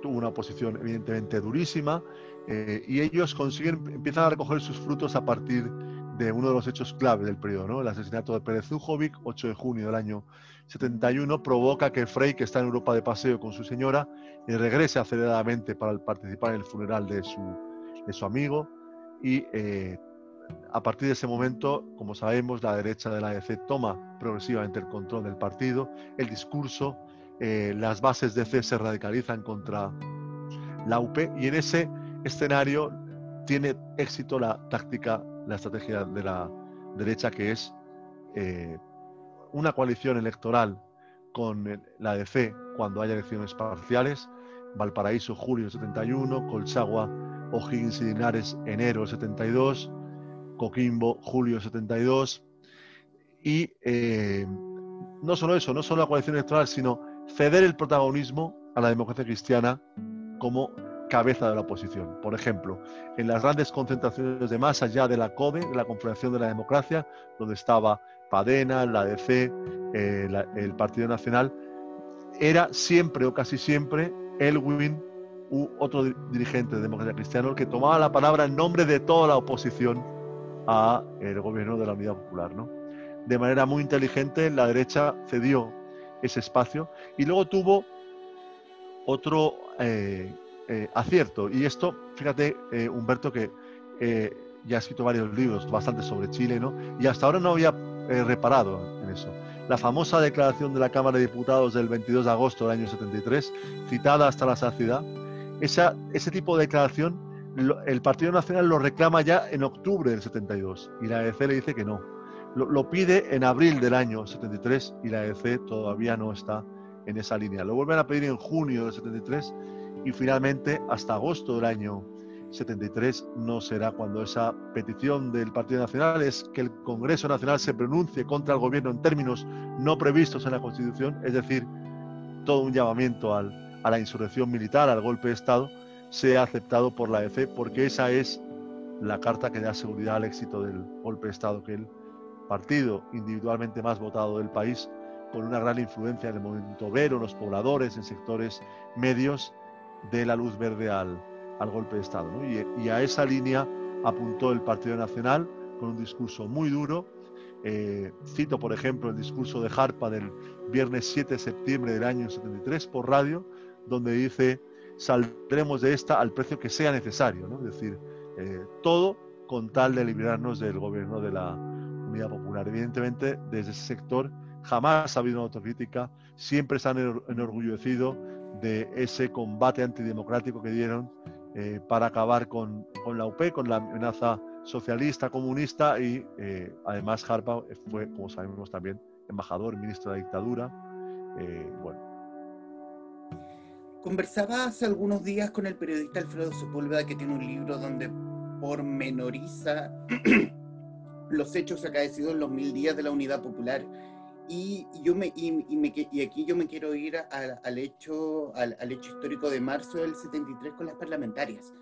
tuvo una posición evidentemente durísima eh, y ellos consiguen, empiezan a recoger sus frutos a partir de uno de los hechos clave del periodo, ¿no? el asesinato de Pérez Zujovic, 8 de junio del año 71, provoca que Frey, que está en Europa de paseo con su señora, regrese aceleradamente para participar en el funeral de su, de su amigo y a partir de ese momento, como sabemos, la derecha de la ADC toma progresivamente el control del partido, el discurso eh, las bases de C se radicalizan contra la UP y en ese escenario tiene éxito la táctica, la estrategia de la derecha que es eh, una coalición electoral con la DC cuando haya elecciones parciales, Valparaíso julio 71, Colchagua, O'Higgins y Linares enero 72, Coquimbo julio 72 y eh, no solo eso, no solo la coalición electoral, sino ceder el protagonismo a la democracia cristiana como cabeza de la oposición. Por ejemplo, en las grandes concentraciones de masa ya de la CODE, de la Confederación de la Democracia, donde estaba Padena, la ADC, eh, el Partido Nacional, era siempre o casi siempre Elwin u otro dirigente de democracia cristiana el que tomaba la palabra en nombre de toda la oposición a el gobierno de la Unidad Popular. ¿no? De manera muy inteligente, la derecha cedió ese espacio. Y luego tuvo otro eh, eh, acierto. Y esto, fíjate, eh, Humberto, que ya ha escrito varios libros bastante sobre Chile, ¿no? Y hasta ahora no había reparado en eso. La famosa declaración de la Cámara de Diputados del 22 de agosto del año 73, citada hasta la saciedad, esa, ese tipo de declaración el Partido Nacional lo reclama ya en octubre del 72 y la EC le dice que no, lo, pide en abril del año 73 y la EC todavía no está en esa línea. Lo vuelven a pedir en junio del 73 y finalmente hasta agosto del año 73 no será cuando esa petición del Partido Nacional es que el Congreso Nacional se pronuncie contra el gobierno en términos no previstos en la Constitución, es decir, todo un llamamiento a la insurrección militar, al golpe de Estado, sea aceptado por la EFE, porque esa es la carta que da seguridad al éxito del golpe de Estado, que el partido individualmente más votado del país, con una gran influencia en el movimiento obrero, en los pobladores, en sectores medios, de la luz verde al, golpe de Estado. Y, a esa línea apuntó el Partido Nacional con un discurso muy duro. Eh, cito, por ejemplo, el discurso de Harpa del viernes 7 de septiembre del año 73 por radio, donde dice, saldremos de esta al precio que sea necesario. Es decir, eh, todo con tal de librarnos del gobierno de la Unidad Popular. Evidentemente, desde ese sector jamás ha habido autocrítica, siempre se han enorgullecido de ese combate antidemocrático que dieron eh, para acabar con, con, la UP, con la amenaza socialista, comunista y eh, además Harpa fue, como sabemos también, embajador, ministro de la dictadura. bueno. Conversaba hace algunos días con el periodista Alfredo Sepúlveda que tiene un libro donde pormenoriza *clears throat* los hechos acaecidos en los mil días de la Unidad Popular. Y, yo me, y, aquí yo me quiero ir al, hecho, al, hecho histórico de marzo del 73 con las parlamentarias,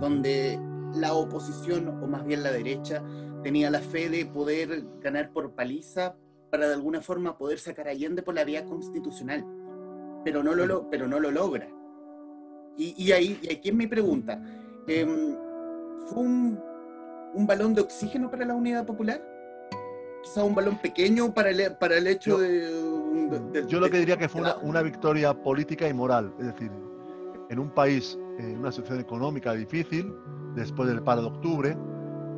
donde la oposición, o más bien la derecha, tenía la fe de poder ganar por paliza para de alguna forma poder sacar a Allende por la vía constitucional, pero no lo, pero no lo logra. Y, ahí, y aquí es mi pregunta. Eh, ¿Fue un, balón de oxígeno para la unidad popular? Quizá un balón pequeño para el, para el hecho de, Yo lo que diría que fue una, victoria política y moral. Es decir, en un país, en una situación económica difícil, después del paro de octubre,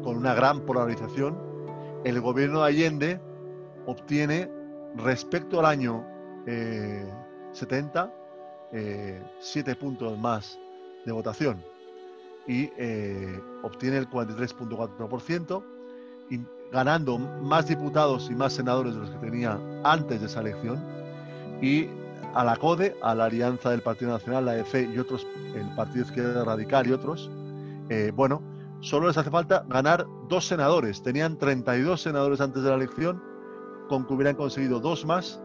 con una gran polarización, el gobierno de Allende obtiene respecto al año 70 eh, siete puntos más de votación y eh, obtiene el 43.4%, ganando más diputados y más senadores de los que tenía antes de esa elección. Y a la CODE, a la Alianza del Partido Nacional, la EFE y otros, el Partido Izquierda Radical y otros, eh, bueno, solo les hace falta ganar dos senadores. Tenían 32 senadores antes de la elección, con que hubieran conseguido dos más,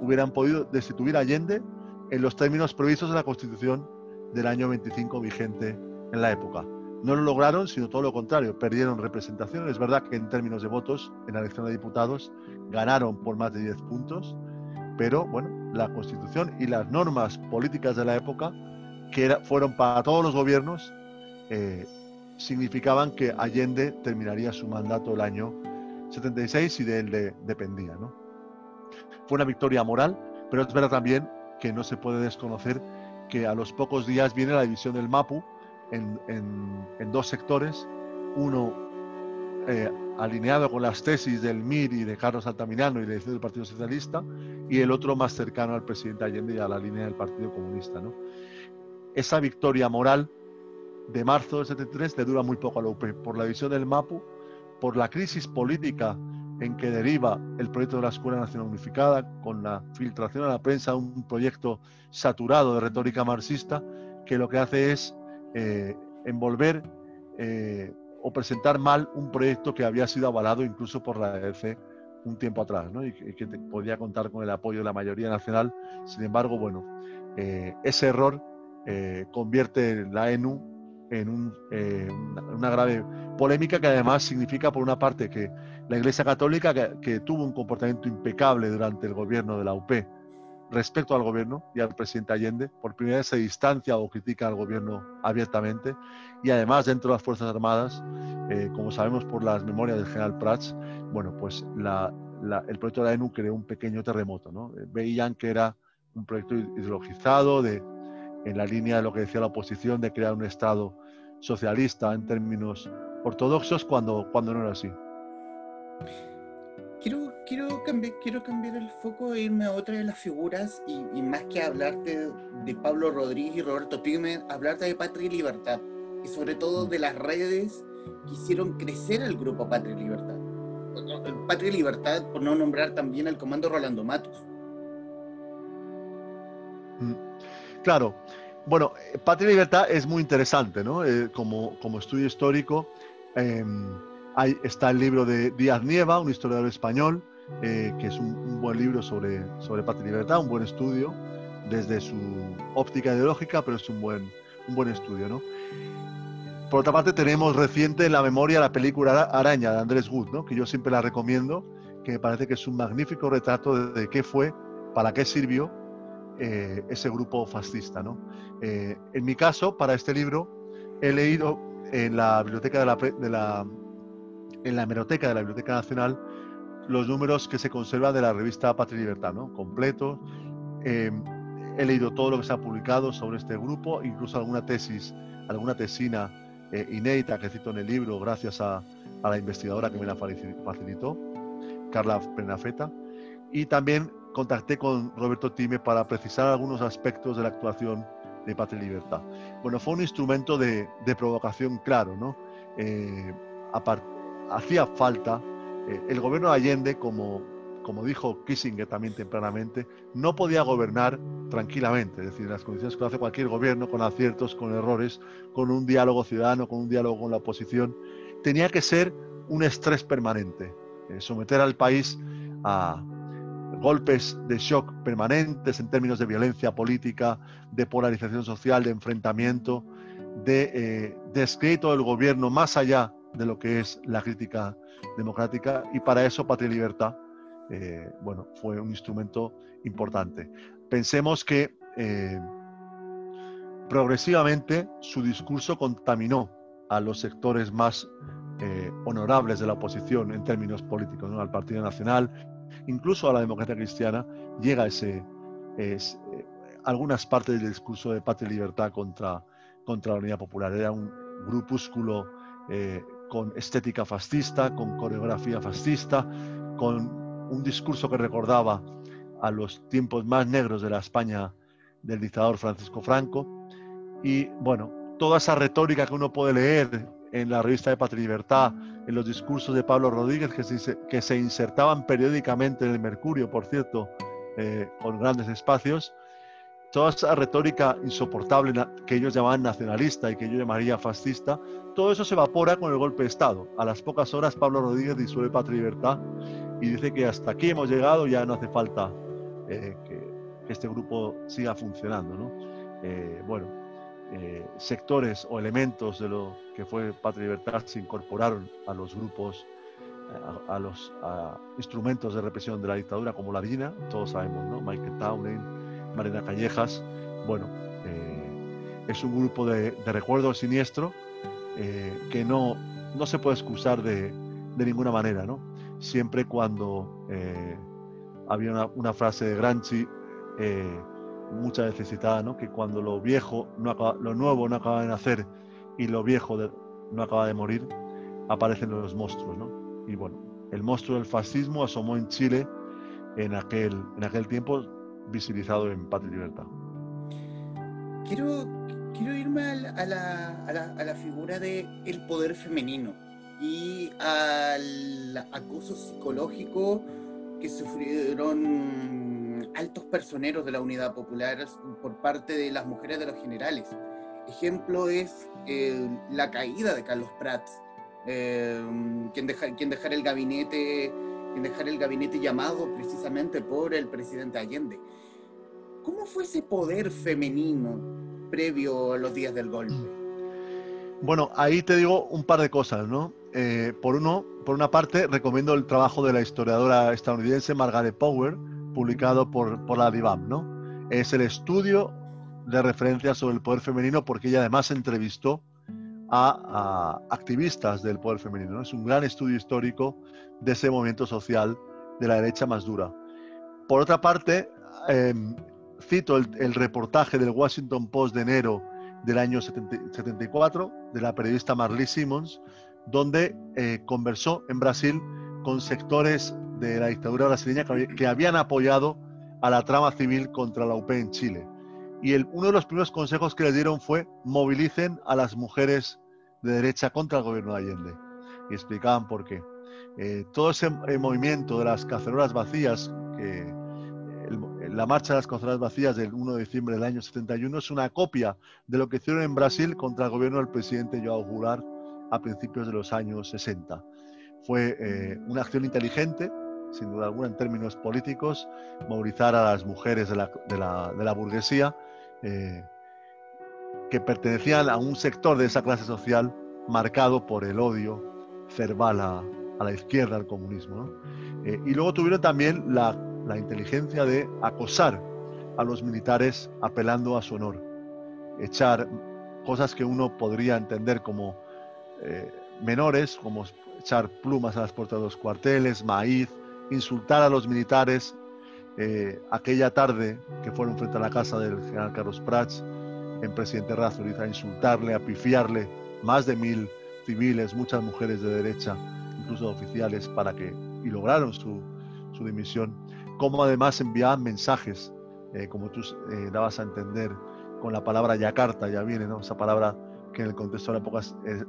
hubieran podido destituir a Allende en los términos previstos en la Constitución del año 25 vigente en la época. No lo lograron, sino todo lo contrario, perdieron representación. Es verdad que en términos de votos, en la elección de diputados, ganaron por más de 10 puntos, pero bueno, la Constitución y las normas políticas de la época, que fueron para todos los gobiernos, eh, significaban que Allende terminaría su mandato el año 76 y de él dependía. ¿no? Fue una victoria moral, pero es verdad también que no se puede desconocer que a los pocos días viene la división del MAPU, en, dos sectores, uno eh, alineado con las tesis del MIR y de Carlos Altamirano y la del Partido Socialista, y el otro más cercano al presidente Allende y a la línea del Partido Comunista. ¿no? Esa victoria moral de marzo del 73 le dura muy poco a la UP, por la división del MAPU, por la crisis política en que deriva el proyecto de la Escuela Nacional Unificada, con la filtración a la prensa, un proyecto saturado de retórica marxista, que lo que hace es eh, envolver eh, o presentar mal un proyecto que había sido avalado incluso por la EFE un tiempo atrás y, que podía contar con el apoyo de la mayoría nacional. Sin embargo, bueno, eh, ese error convierte la ENU en una grave polémica que además significa, por una parte, que la Iglesia Católica, que, tuvo un comportamiento impecable durante el gobierno de la UP, respecto al gobierno y al presidente Allende. Por primera vez se distancia o critica al gobierno abiertamente y además dentro de las Fuerzas Armadas, eh, como sabemos por las memorias del general Prats, bueno, pues el proyecto de la ENU creó un pequeño terremoto. ¿no? Eh, veían que era un proyecto ideologizado de, en la línea de lo que decía la oposición de crear un Estado socialista en términos ortodoxos cuando, cuando no era así. Quiero, quiero, cambiar, quiero cambiar el foco e irme a otra de las figuras y, más que hablarte de Pablo Rodríguez y Roberto Pigme, hablarte de Patria y Libertad y sobre todo de las redes que hicieron crecer el grupo Patria y Libertad. Patria y Libertad, por no nombrar también al comando Rolando Matos. Mm, claro, bueno, Patria y Libertad es muy interesante, ¿no? Eh, como, como estudio histórico. Eh, Ahí está el libro de Díaz Nieva, un historiador español, eh, que es un, buen libro sobre, sobre patria y libertad, un buen estudio. desde su óptica ideológica, pero es un buen, un buen estudio, ¿no? Por otra parte, tenemos reciente en la memoria la película Araña de Andrés Wood, ¿no? que yo siempre la recomiendo, que me parece que es un magnífico retrato de, qué fue, para qué sirvió eh, ese grupo fascista. ¿no? Eh, en mi caso, para este libro, he leído en la biblioteca de la, de la en la hemeroteca de la Biblioteca Nacional los números que se conservan de la revista Patria y Libertad, ¿no? completos. Eh, he leído todo lo que se ha publicado sobre este grupo, incluso alguna tesis, alguna tesina eh, inédita que cito en el libro gracias a, a, la investigadora que me la facilitó, Carla Prenafeta. Y también contacté con Roberto Time para precisar algunos aspectos de la actuación de Patria y Libertad. Bueno, fue un instrumento de, de provocación claro, ¿no? Eh, hacía falta, eh, el gobierno de Allende, como, como dijo Kissinger también tempranamente, no podía gobernar tranquilamente, es decir, las condiciones que hace cualquier gobierno, con aciertos, con errores, con un diálogo ciudadano, con un diálogo con la oposición, tenía que ser un estrés permanente, eh, someter al país a golpes de shock permanentes en términos de violencia política, de polarización social, de enfrentamiento, de eh, del gobierno más allá de lo que es la crítica democrática y para eso Patria y Libertad eh, bueno, fue un instrumento importante. Pensemos que eh, progresivamente su discurso contaminó a los sectores más eh, honorables de la oposición en términos políticos, al Partido Nacional, incluso a la democracia cristiana, llega ese, algunas partes del discurso de patria y libertad contra, contra la unidad popular. Era un grupúsculo con estética fascista, con coreografía fascista, con un discurso que recordaba a los tiempos más negros de la España del dictador Francisco Franco. Y bueno, toda esa retórica que uno puede leer en la revista de Patria y Libertad, en los discursos de Pablo Rodríguez que se, que se insertaban periódicamente en el Mercurio, por cierto, eh, con grandes espacios, toda esa retórica insoportable que ellos llamaban nacionalista y que yo llamaría fascista, todo eso se evapora con el golpe de Estado. A las pocas horas Pablo Rodríguez disuelve Patria y Libertad y dice que hasta aquí hemos llegado, ya no hace falta eh, que, este grupo siga funcionando. ¿no? Eh, bueno, eh, sectores o elementos de lo que fue Patria y Libertad se incorporaron a los grupos, a, los instrumentos de represión de la dictadura como la DINA, todos sabemos, ¿no? Michael Townley, Marina Callejas. Bueno, es un grupo de, recuerdo siniestro que no, no se puede excusar de, de ninguna manera, ¿no? siempre cuando eh, había una, frase de Granchi, eh, muchas veces citada, ¿no? que cuando lo viejo, no lo nuevo no acaba de nacer y lo viejo no acaba de morir, aparecen los monstruos. ¿no? Y bueno, el monstruo del fascismo asomó en Chile en aquel, en aquel tiempo, visibilizado en Patria y Libertad. Quiero, quiero irme a la, a la, a la figura del el poder femenino y al acoso psicológico que sufrieron altos personeros de la Unidad Popular por parte de las mujeres de los generales. Ejemplo es eh, la caída de Carlos Prats, eh, quien, deja, quien dejar el gabinete quien dejar el gabinete llamado precisamente por el presidente Allende. ¿Cómo fue ese poder femenino previo a los días del golpe? Bueno, ahí te digo un par de cosas, ¿no? Eh, por, uno, por una parte, recomiendo el trabajo de la historiadora estadounidense Margaret Power, publicado por, por la DIVAM. ¿no? Es el estudio de referencia sobre el poder femenino porque ella además entrevistó a, activistas del poder femenino. Es un gran estudio histórico de ese movimiento social de la derecha más dura. Por otra parte, em, cito el, reportaje del Washington Post de enero del año 74 de la periodista Marley Simmons, donde eh, conversó en Brasil con sectores de la dictadura brasileña que, habían apoyado a la trama civil contra la UP en Chile. Y el, uno de los primeros consejos que le dieron fue movilicen a las mujeres de derecha contra el gobierno de Allende. Y explicaban por qué. Eh, todo ese eh, movimiento de las cacerolas vacías, que, la marcha de las cacerolas vacías del 1 de diciembre del año 71 es una copia de lo que hicieron en Brasil contra el gobierno del presidente João Goulart a principios de los años 60. Fue eh, una acción inteligente sin duda alguna, en términos políticos, movilizar a las mujeres de la, burguesía eh, que pertenecían a un sector de esa clase social marcado por el odio cerval a, la izquierda, al comunismo. Eh, y luego tuvieron también la, inteligencia de acosar a los militares apelando a su honor, echar cosas que uno podría entender como eh, menores, como echar plumas a las puertas de los cuarteles, maíz, insultar a los militares. Eh, aquella tarde que fueron frente a la casa del general Carlos Prats, en Presidente Razuriz, a insultarle, a pifiarle, más de mil civiles, muchas mujeres de derecha, incluso oficiales, para que, y lograron su, su dimisión, como además enviaban mensajes, eh, como tú eh, dabas a entender con la palabra Yakarta, ya viene, ¿no? esa palabra que en el contexto de la época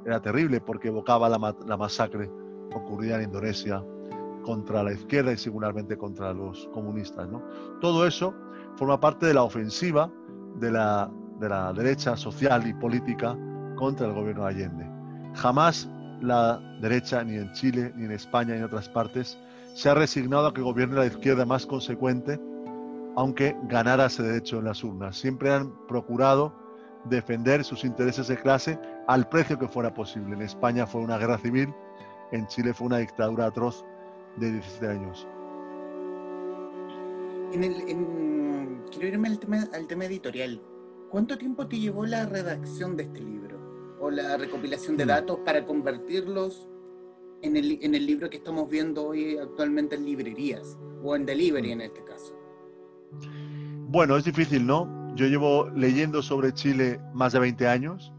era terrible porque evocaba la, la masacre ocurrida en Indonesia contra la izquierda y singularmente contra los comunistas. ¿no? Todo eso forma parte de la ofensiva de la, de la derecha social y política contra el gobierno de Allende. Jamás la derecha, ni en Chile, ni en España, ni en otras partes, se ha resignado a que gobierne la izquierda más consecuente, aunque ganara ese derecho en las urnas. Siempre han procurado defender sus intereses de clase al precio que fuera posible. En España fue una guerra civil, en Chile fue una dictadura atroz de 17 años. quiero irme al tema, al tema editorial. ¿Cuánto tiempo te llevó la redacción de este libro? ¿O la recopilación de mm. datos para convertirlos en el, en el libro que estamos viendo hoy actualmente en librerías? O en delivery en este caso. Bueno, es difícil, ¿no? Yo llevo leyendo sobre Chile más de 20 años,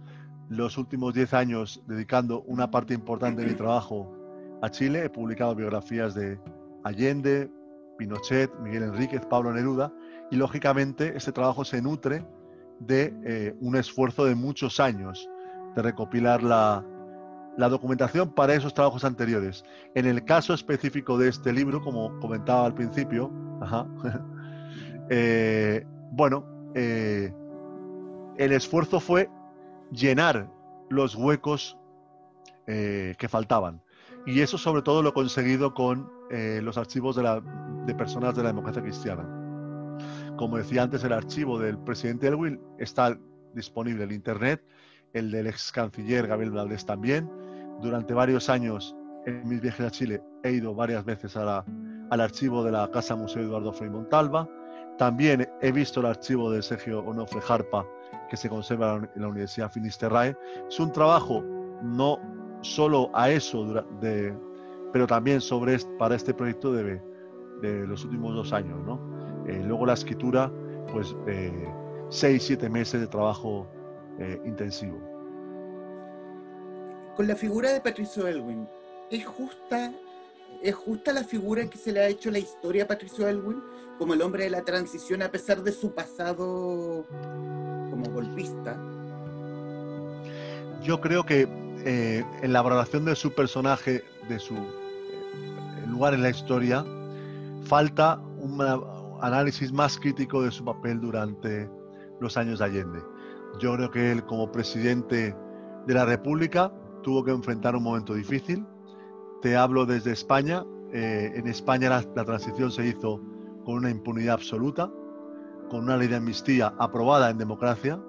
los últimos 10 años dedicando una parte importante de mi trabajo a Chile. He publicado biografías de Allende, Pinochet, Miguel Enríquez, Pablo Neruda y lógicamente este trabajo se nutre de eh, un esfuerzo de muchos años de recopilar la, documentación para esos trabajos anteriores. En el caso específico de este libro, como comentaba al principio, *laughs* eh, bueno, eh, el esfuerzo fue llenar los huecos eh, que faltaban. Y eso sobre todo lo he conseguido con los archivos de, la, de, personas de la democracia cristiana. Como decía antes, el archivo del presidente Elwin está disponible en Internet, el del ex canciller Gabriel Valdés también. Durante varios años en mis viajes a Chile he ido varias veces al archivo de la Casa Museo Eduardo Frei Montalva también he visto el archivo de Sergio Onofre Jarpa que se conserva en la Universidad Finisterrae. Es un trabajo no solo a eso, de, pero también sobre para este proyecto de, de, los últimos dos años. ¿no? Eh, luego la escritura, pues eh, seis, siete meses de trabajo eh, intensivo. Con la figura de Patricio Elwin, ¿es justa ¿Es justa la figura que se le ha hecho la historia a Patricio Elwin como el hombre de la transición a pesar de su pasado como golpista? Yo creo que eh, en la valoración de su personaje, de su eh, lugar en la historia, falta un análisis más crítico de su papel durante los años de Allende. Yo creo que él como presidente de la República tuvo que enfrentar un momento difícil, te hablo desde España. Eh, en España la, transición se hizo con una impunidad absoluta, con una ley de amnistía aprobada en democracia.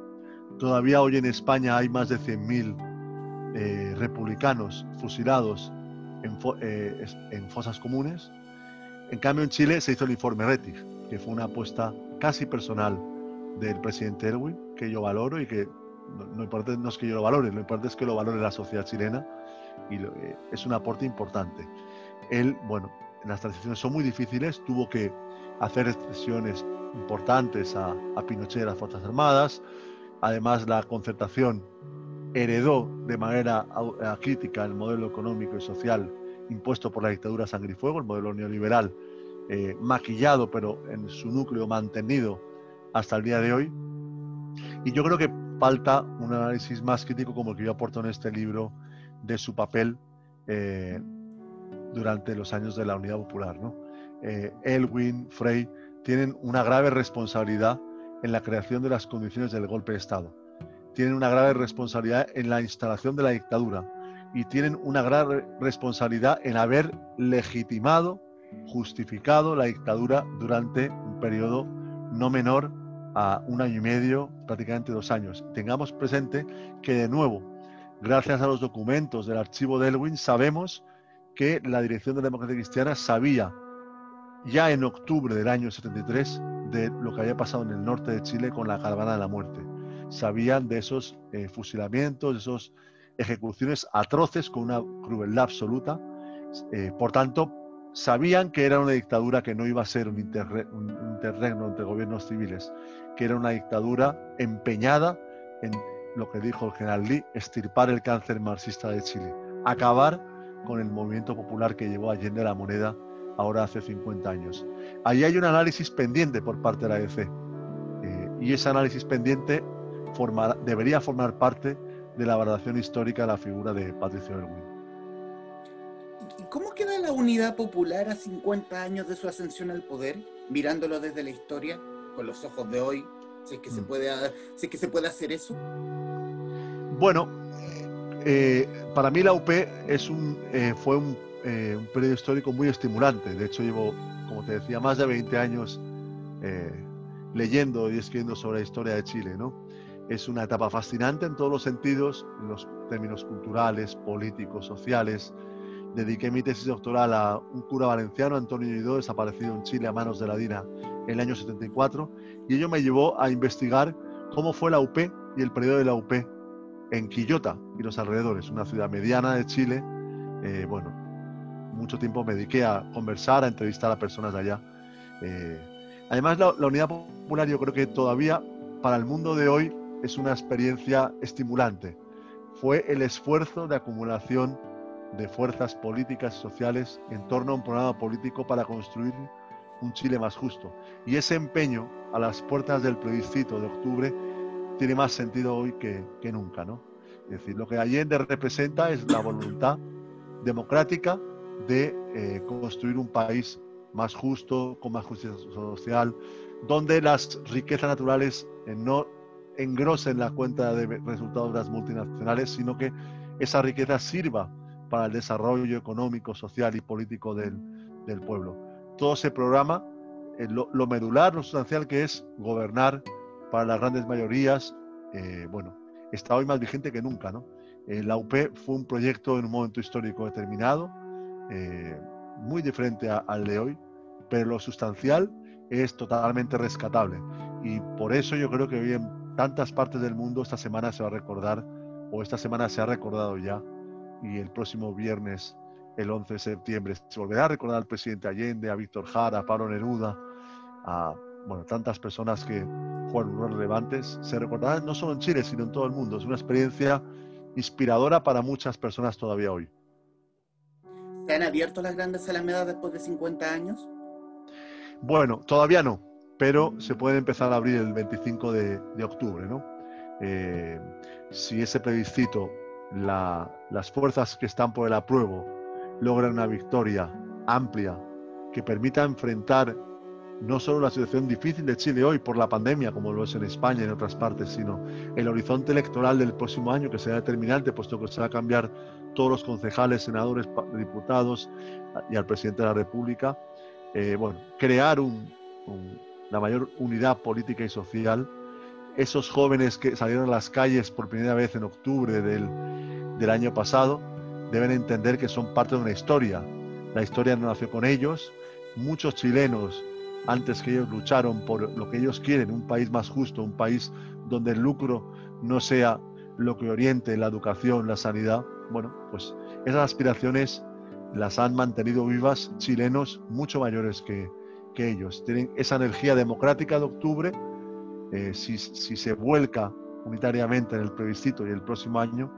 Todavía hoy en España hay más de 100.000 eh, republicanos fusilados eh, en, fosas comunes. En cambio, en Chile se hizo el informe Rettig, que fue una apuesta casi personal del presidente Erwin, que yo valoro y que no, importa, no es que yo lo valore, lo importante es que lo valore la sociedad chilena y eh, es un aporte importante. Él, bueno, las transiciones son muy difíciles, tuvo que hacer excesiones importantes a, a Pinochet, a las Fuerzas Armadas, además la concertación heredó de manera crítica el modelo económico y social impuesto por la dictadura sangre y fuego, el modelo neoliberal, eh, maquillado pero en su núcleo mantenido hasta el día de hoy. Y yo creo que falta un análisis más crítico como el que yo aporto en este libro de su papel eh, durante los años de la Unidad Popular. ¿no? Eh, Elwin, Frey, tienen una grave responsabilidad en la creación de las condiciones del golpe de Estado. Tienen una grave responsabilidad en la instalación de la dictadura y tienen una grave responsabilidad en haber legitimado justificado la dictadura durante un periodo no menor a un año y medio, prácticamente dos años. Tengamos presente que de nuevo, gracias a los documentos del archivo de Elwin, sabemos que la Dirección de la Democracia Cristiana sabía ya en octubre del año 73 de lo que había pasado en el norte de Chile con la caravana de la muerte. Sabían de esos eh, fusilamientos, de esas ejecuciones atroces con una crueldad absoluta. Eh, por tanto, sabían que era una dictadura que no iba a ser un, interregno entre gobiernos civiles, que era una dictadura empeñada en lo que dijo el general Lee, estirpar el cáncer marxista de Chile, acabar con el movimiento popular que llevó Allende la moneda ahora hace 50 años. Ahí hay un análisis pendiente por parte de la EC eh, y ese análisis pendiente debería formar parte de la valoración histórica de la figura de Patricio Erwin. ¿Cómo queda la unidad popular a 50 años de su ascensión al poder, mirándolo desde la historia, con los ojos de hoy, si es que, se, mm. puede, si que se puede hacer eso? Bueno, eh, para mí la UP es un, eh, fue un, eh, un, periodo histórico muy estimulante. De hecho, llevo, como te decía, más de 20 años leyendo y escribiendo sobre la historia de Chile. ¿no? Es una etapa fascinante en todos los sentidos, en los términos culturales, políticos, sociales, dediqué mi tesis doctoral a un cura valenciano, Antonio Lledó, desaparecido en Chile a manos de la DINA en el año 74, y ello me llevó a investigar cómo fue la UP y el periodo de la UP en Quillota y los alrededores, una ciudad mediana de Chile. Eh, bueno, mucho tiempo me dediqué a conversar, a entrevistar a personas de allá. Eh, además, la unidad popular yo creo que todavía para el mundo de hoy es una experiencia estimulante. Fue el esfuerzo de acumulación de fuerzas políticas y sociales en torno a un programa político para construir un Chile más justo. Y ese empeño a las puertas del plebiscito de octubre tiene más sentido hoy que, nunca, ¿no? Es decir, lo que Allende representa es la voluntad democrática de eh, construir un país más justo, con más justicia social, donde las riquezas naturales eh, no engrosen la cuenta de resultados de las multinacionales, sino que esa riqueza sirva para el desarrollo económico, social y político del, pueblo. Todo ese programa, eh, lo, medular, lo sustancial que es gobernar para las grandes mayorías, eh, bueno, está hoy más vigente que nunca. ¿no? Eh, la UP fue un proyecto en un momento histórico determinado, muy diferente al de hoy, pero lo sustancial es totalmente rescatable. Y por eso yo creo que hoy en tantas partes del mundo esta semana se va a recordar, o esta semana se ha recordado ya, y el próximo viernes, el 11 de septiembre, se volverá a recordar al presidente Allende, a Víctor Jara, a Pablo Neruda, a bueno, tantas personas que fueron relevantes. Se recordarán no solo en Chile, sino en todo el mundo. Es una experiencia inspiradora para muchas personas todavía hoy. ¿Se han abierto las grandes alamedas después de 50 años? Bueno, todavía no, pero se puede empezar a abrir el 25 de, octubre, ¿no? Eh, si ese plebiscito las fuerzas que están por el apruebo logran una victoria amplia que permita enfrentar no solo la situación difícil de Chile hoy por la pandemia, como lo es en España y en otras partes, sino el horizonte electoral del próximo año, que será determinante, puesto que se va a cambiar todos los concejales, senadores, diputados y al presidente de la República. Eh, bueno, crear la mayor unidad política y social esos jóvenes que salieron a las calles por primera vez en octubre del, año pasado deben entender que son parte de una historia. La historia no nació con ellos. Muchos chilenos, antes que ellos, lucharon por lo que ellos quieren, un país más justo, un país donde el lucro no sea lo que oriente la educación, la sanidad. Bueno, pues esas aspiraciones las han mantenido vivas chilenos mucho mayores que, que ellos. Tienen esa energía democrática de octubre eh, si, se vuelca unitariamente en el plebiscito y el próximo año,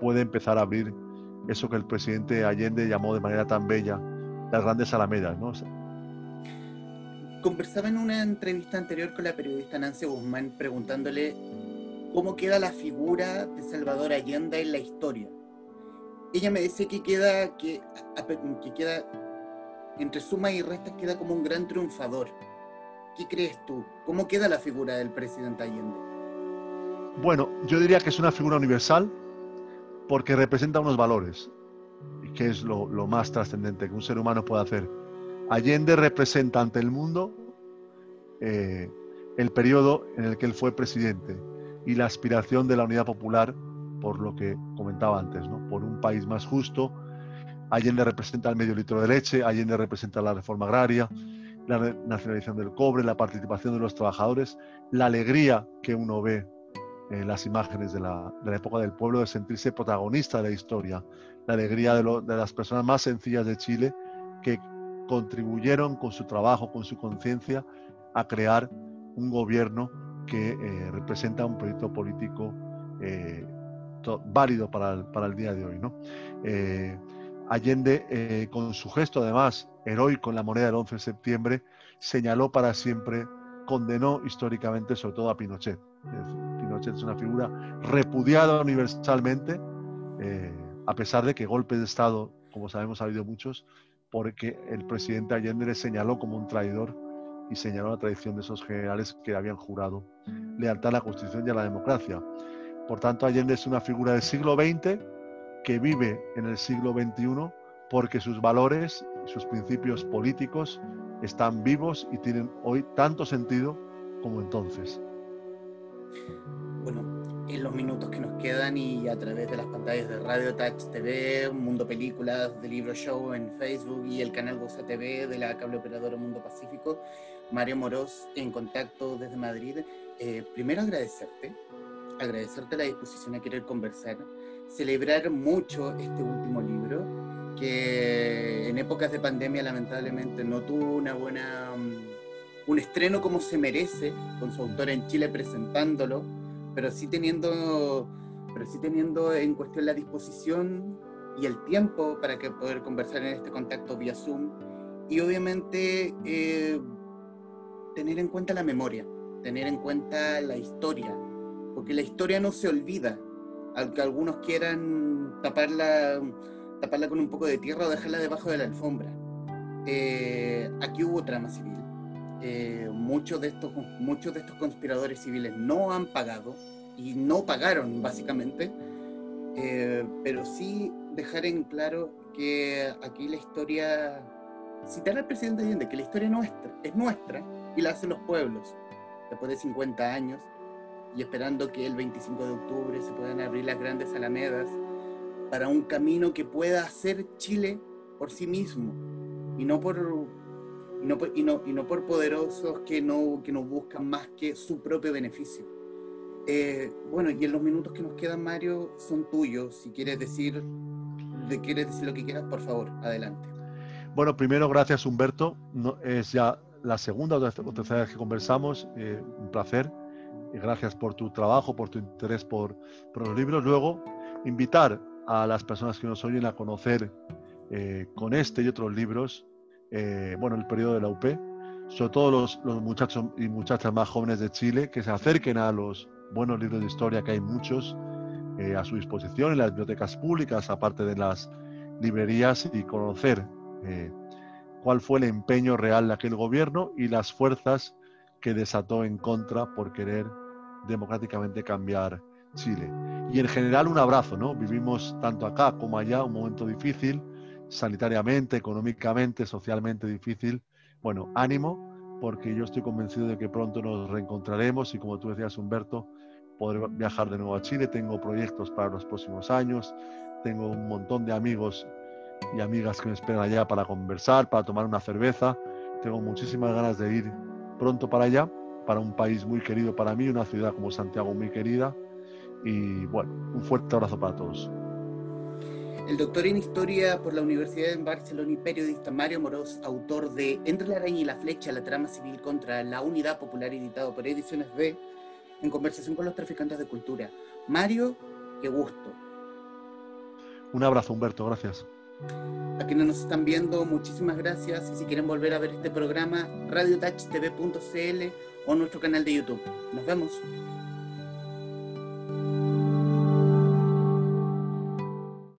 puede empezar a abrir eso que el presidente Allende llamó de manera tan bella las grandes alamedas. Conversaba en una entrevista anterior con la periodista Nancy Guzmán preguntándole cómo queda la figura de Salvador Allende en la historia. Ella me dice que queda, que, que queda entre suma y restas, queda como un gran triunfador ¿Qué crees tú? ¿Cómo queda la figura del presidente Allende? Bueno, yo diría que es una figura universal porque representa unos valores, que es lo, más trascendente que un ser humano puede hacer. Allende representa ante el mundo eh, el periodo en el que él fue presidente y la aspiración de la unidad popular, por lo que comentaba antes, ¿no? por un país más justo. Allende representa el medio litro de leche, Allende representa la reforma agraria, la nacionalización del cobre, la participación de los trabajadores, la alegría que uno ve en las imágenes de la, época del pueblo de sentirse protagonista de la historia, la alegría de, de las personas más sencillas de Chile que contribuyeron con su trabajo, con su conciencia, a crear un gobierno que eh, representa un proyecto político eh, válido para el, para el, día de hoy. ¿no? Eh, Allende, con su gesto además heroico en la moneda del 11 de septiembre, señaló para siempre, condenó históricamente sobre todo a Pinochet. Pinochet es una figura repudiada universalmente, a pesar de que golpes de Estado, como sabemos, ha habido muchos, porque el presidente Allende le señaló como un traidor y señaló la tradición de esos generales que habían jurado lealtad a la Constitución y a la democracia. Por tanto, Allende es una figura del siglo XX que vive en el siglo XXI porque sus valores, sus principios políticos están vivos y tienen hoy tanto sentido como entonces. Bueno, en los minutos que nos quedan y a través de las pantallas de Radio Touch TV, Mundo Películas, de Libro Show en Facebook y el canal Goza TV de la cable operadora Mundo Pacífico, Mario Moros en contacto desde Madrid. Eh, primero agradecerte, agradecerte la disposición a querer conversar, celebrar mucho este último libro, que en épocas de pandemia lamentablemente no tuvo una buena, mm, un estreno como se merece, con su autor en Chile presentándolo, pero sí teniendo, pero sí teniendo en cuestión la disposición y el tiempo para que poder conversar en este contacto vía Zoom y obviamente eh, tener en cuenta la memoria, tener en cuenta la historia, porque la historia no se olvida, aunque algunos quieran taparla, taparla con un poco de tierra o dejarla debajo de la alfombra. Eh, aquí hubo trama civil. Eh, muchos, de estos, muchos de estos conspiradores civiles no han pagado y no pagaron básicamente, eh, pero sí dejar en claro que aquí la historia, citar al presidente Allende, que la historia nuestra, es nuestra y la hacen los pueblos. Después de 50 años y esperando que el 25 de octubre se puedan abrir las grandes alamedas para un camino que pueda hacer Chile por sí mismo y no por, y no, y no, y no por poderosos que no, que no buscan más que su propio beneficio. Eh, bueno, y en los minutos que nos quedan, Mario, son tuyos. Si quieres decir, quieres decir lo que quieras, por favor, adelante. Bueno, primero, gracias Humberto. No, es ya la segunda o tercera vez que conversamos, eh, un placer. Y gracias por tu trabajo, por tu interés por, por, los libros. Luego, invitar a las personas que nos oyen a conocer eh, con este y otros libros, eh, bueno, el periodo de la UP, sobre todo los, los, muchachos y muchachas más jóvenes de Chile, que se acerquen a los buenos libros de historia, que hay muchos a su disposición en las bibliotecas públicas, aparte de las librerías, y conocer cuál fue el empeño real de aquel gobierno y las fuerzas que desató en contra por querer democráticamente cambiar Chile. Y en general un abrazo, ¿no? Vivimos tanto acá como allá un momento difícil, sanitariamente, económicamente, socialmente difícil. Bueno, ánimo, porque yo estoy convencido de que pronto nos reencontraremos y como tú decías, Humberto, podré viajar de nuevo a Chile. Tengo proyectos para los próximos años, tengo un montón de amigos y amigas que me esperan allá para conversar, para tomar una cerveza. Tengo muchísimas ganas de ir pronto para allá, para un país muy querido para mí, una ciudad como Santiago muy querida. Y bueno, un fuerte abrazo para todos. El doctor en Historia por la Universidad de Barcelona y periodista Mario Moros, autor de Entre la araña y la flecha, la trama civil contra la unidad popular, editado por Ediciones B, en conversación con los traficantes de cultura. Mario, qué gusto. Un abrazo, Humberto, gracias. A quienes nos están viendo, muchísimas gracias. Y si quieren volver a ver este programa, radiotouchtv.cl o nuestro canal de YouTube. Nos vemos.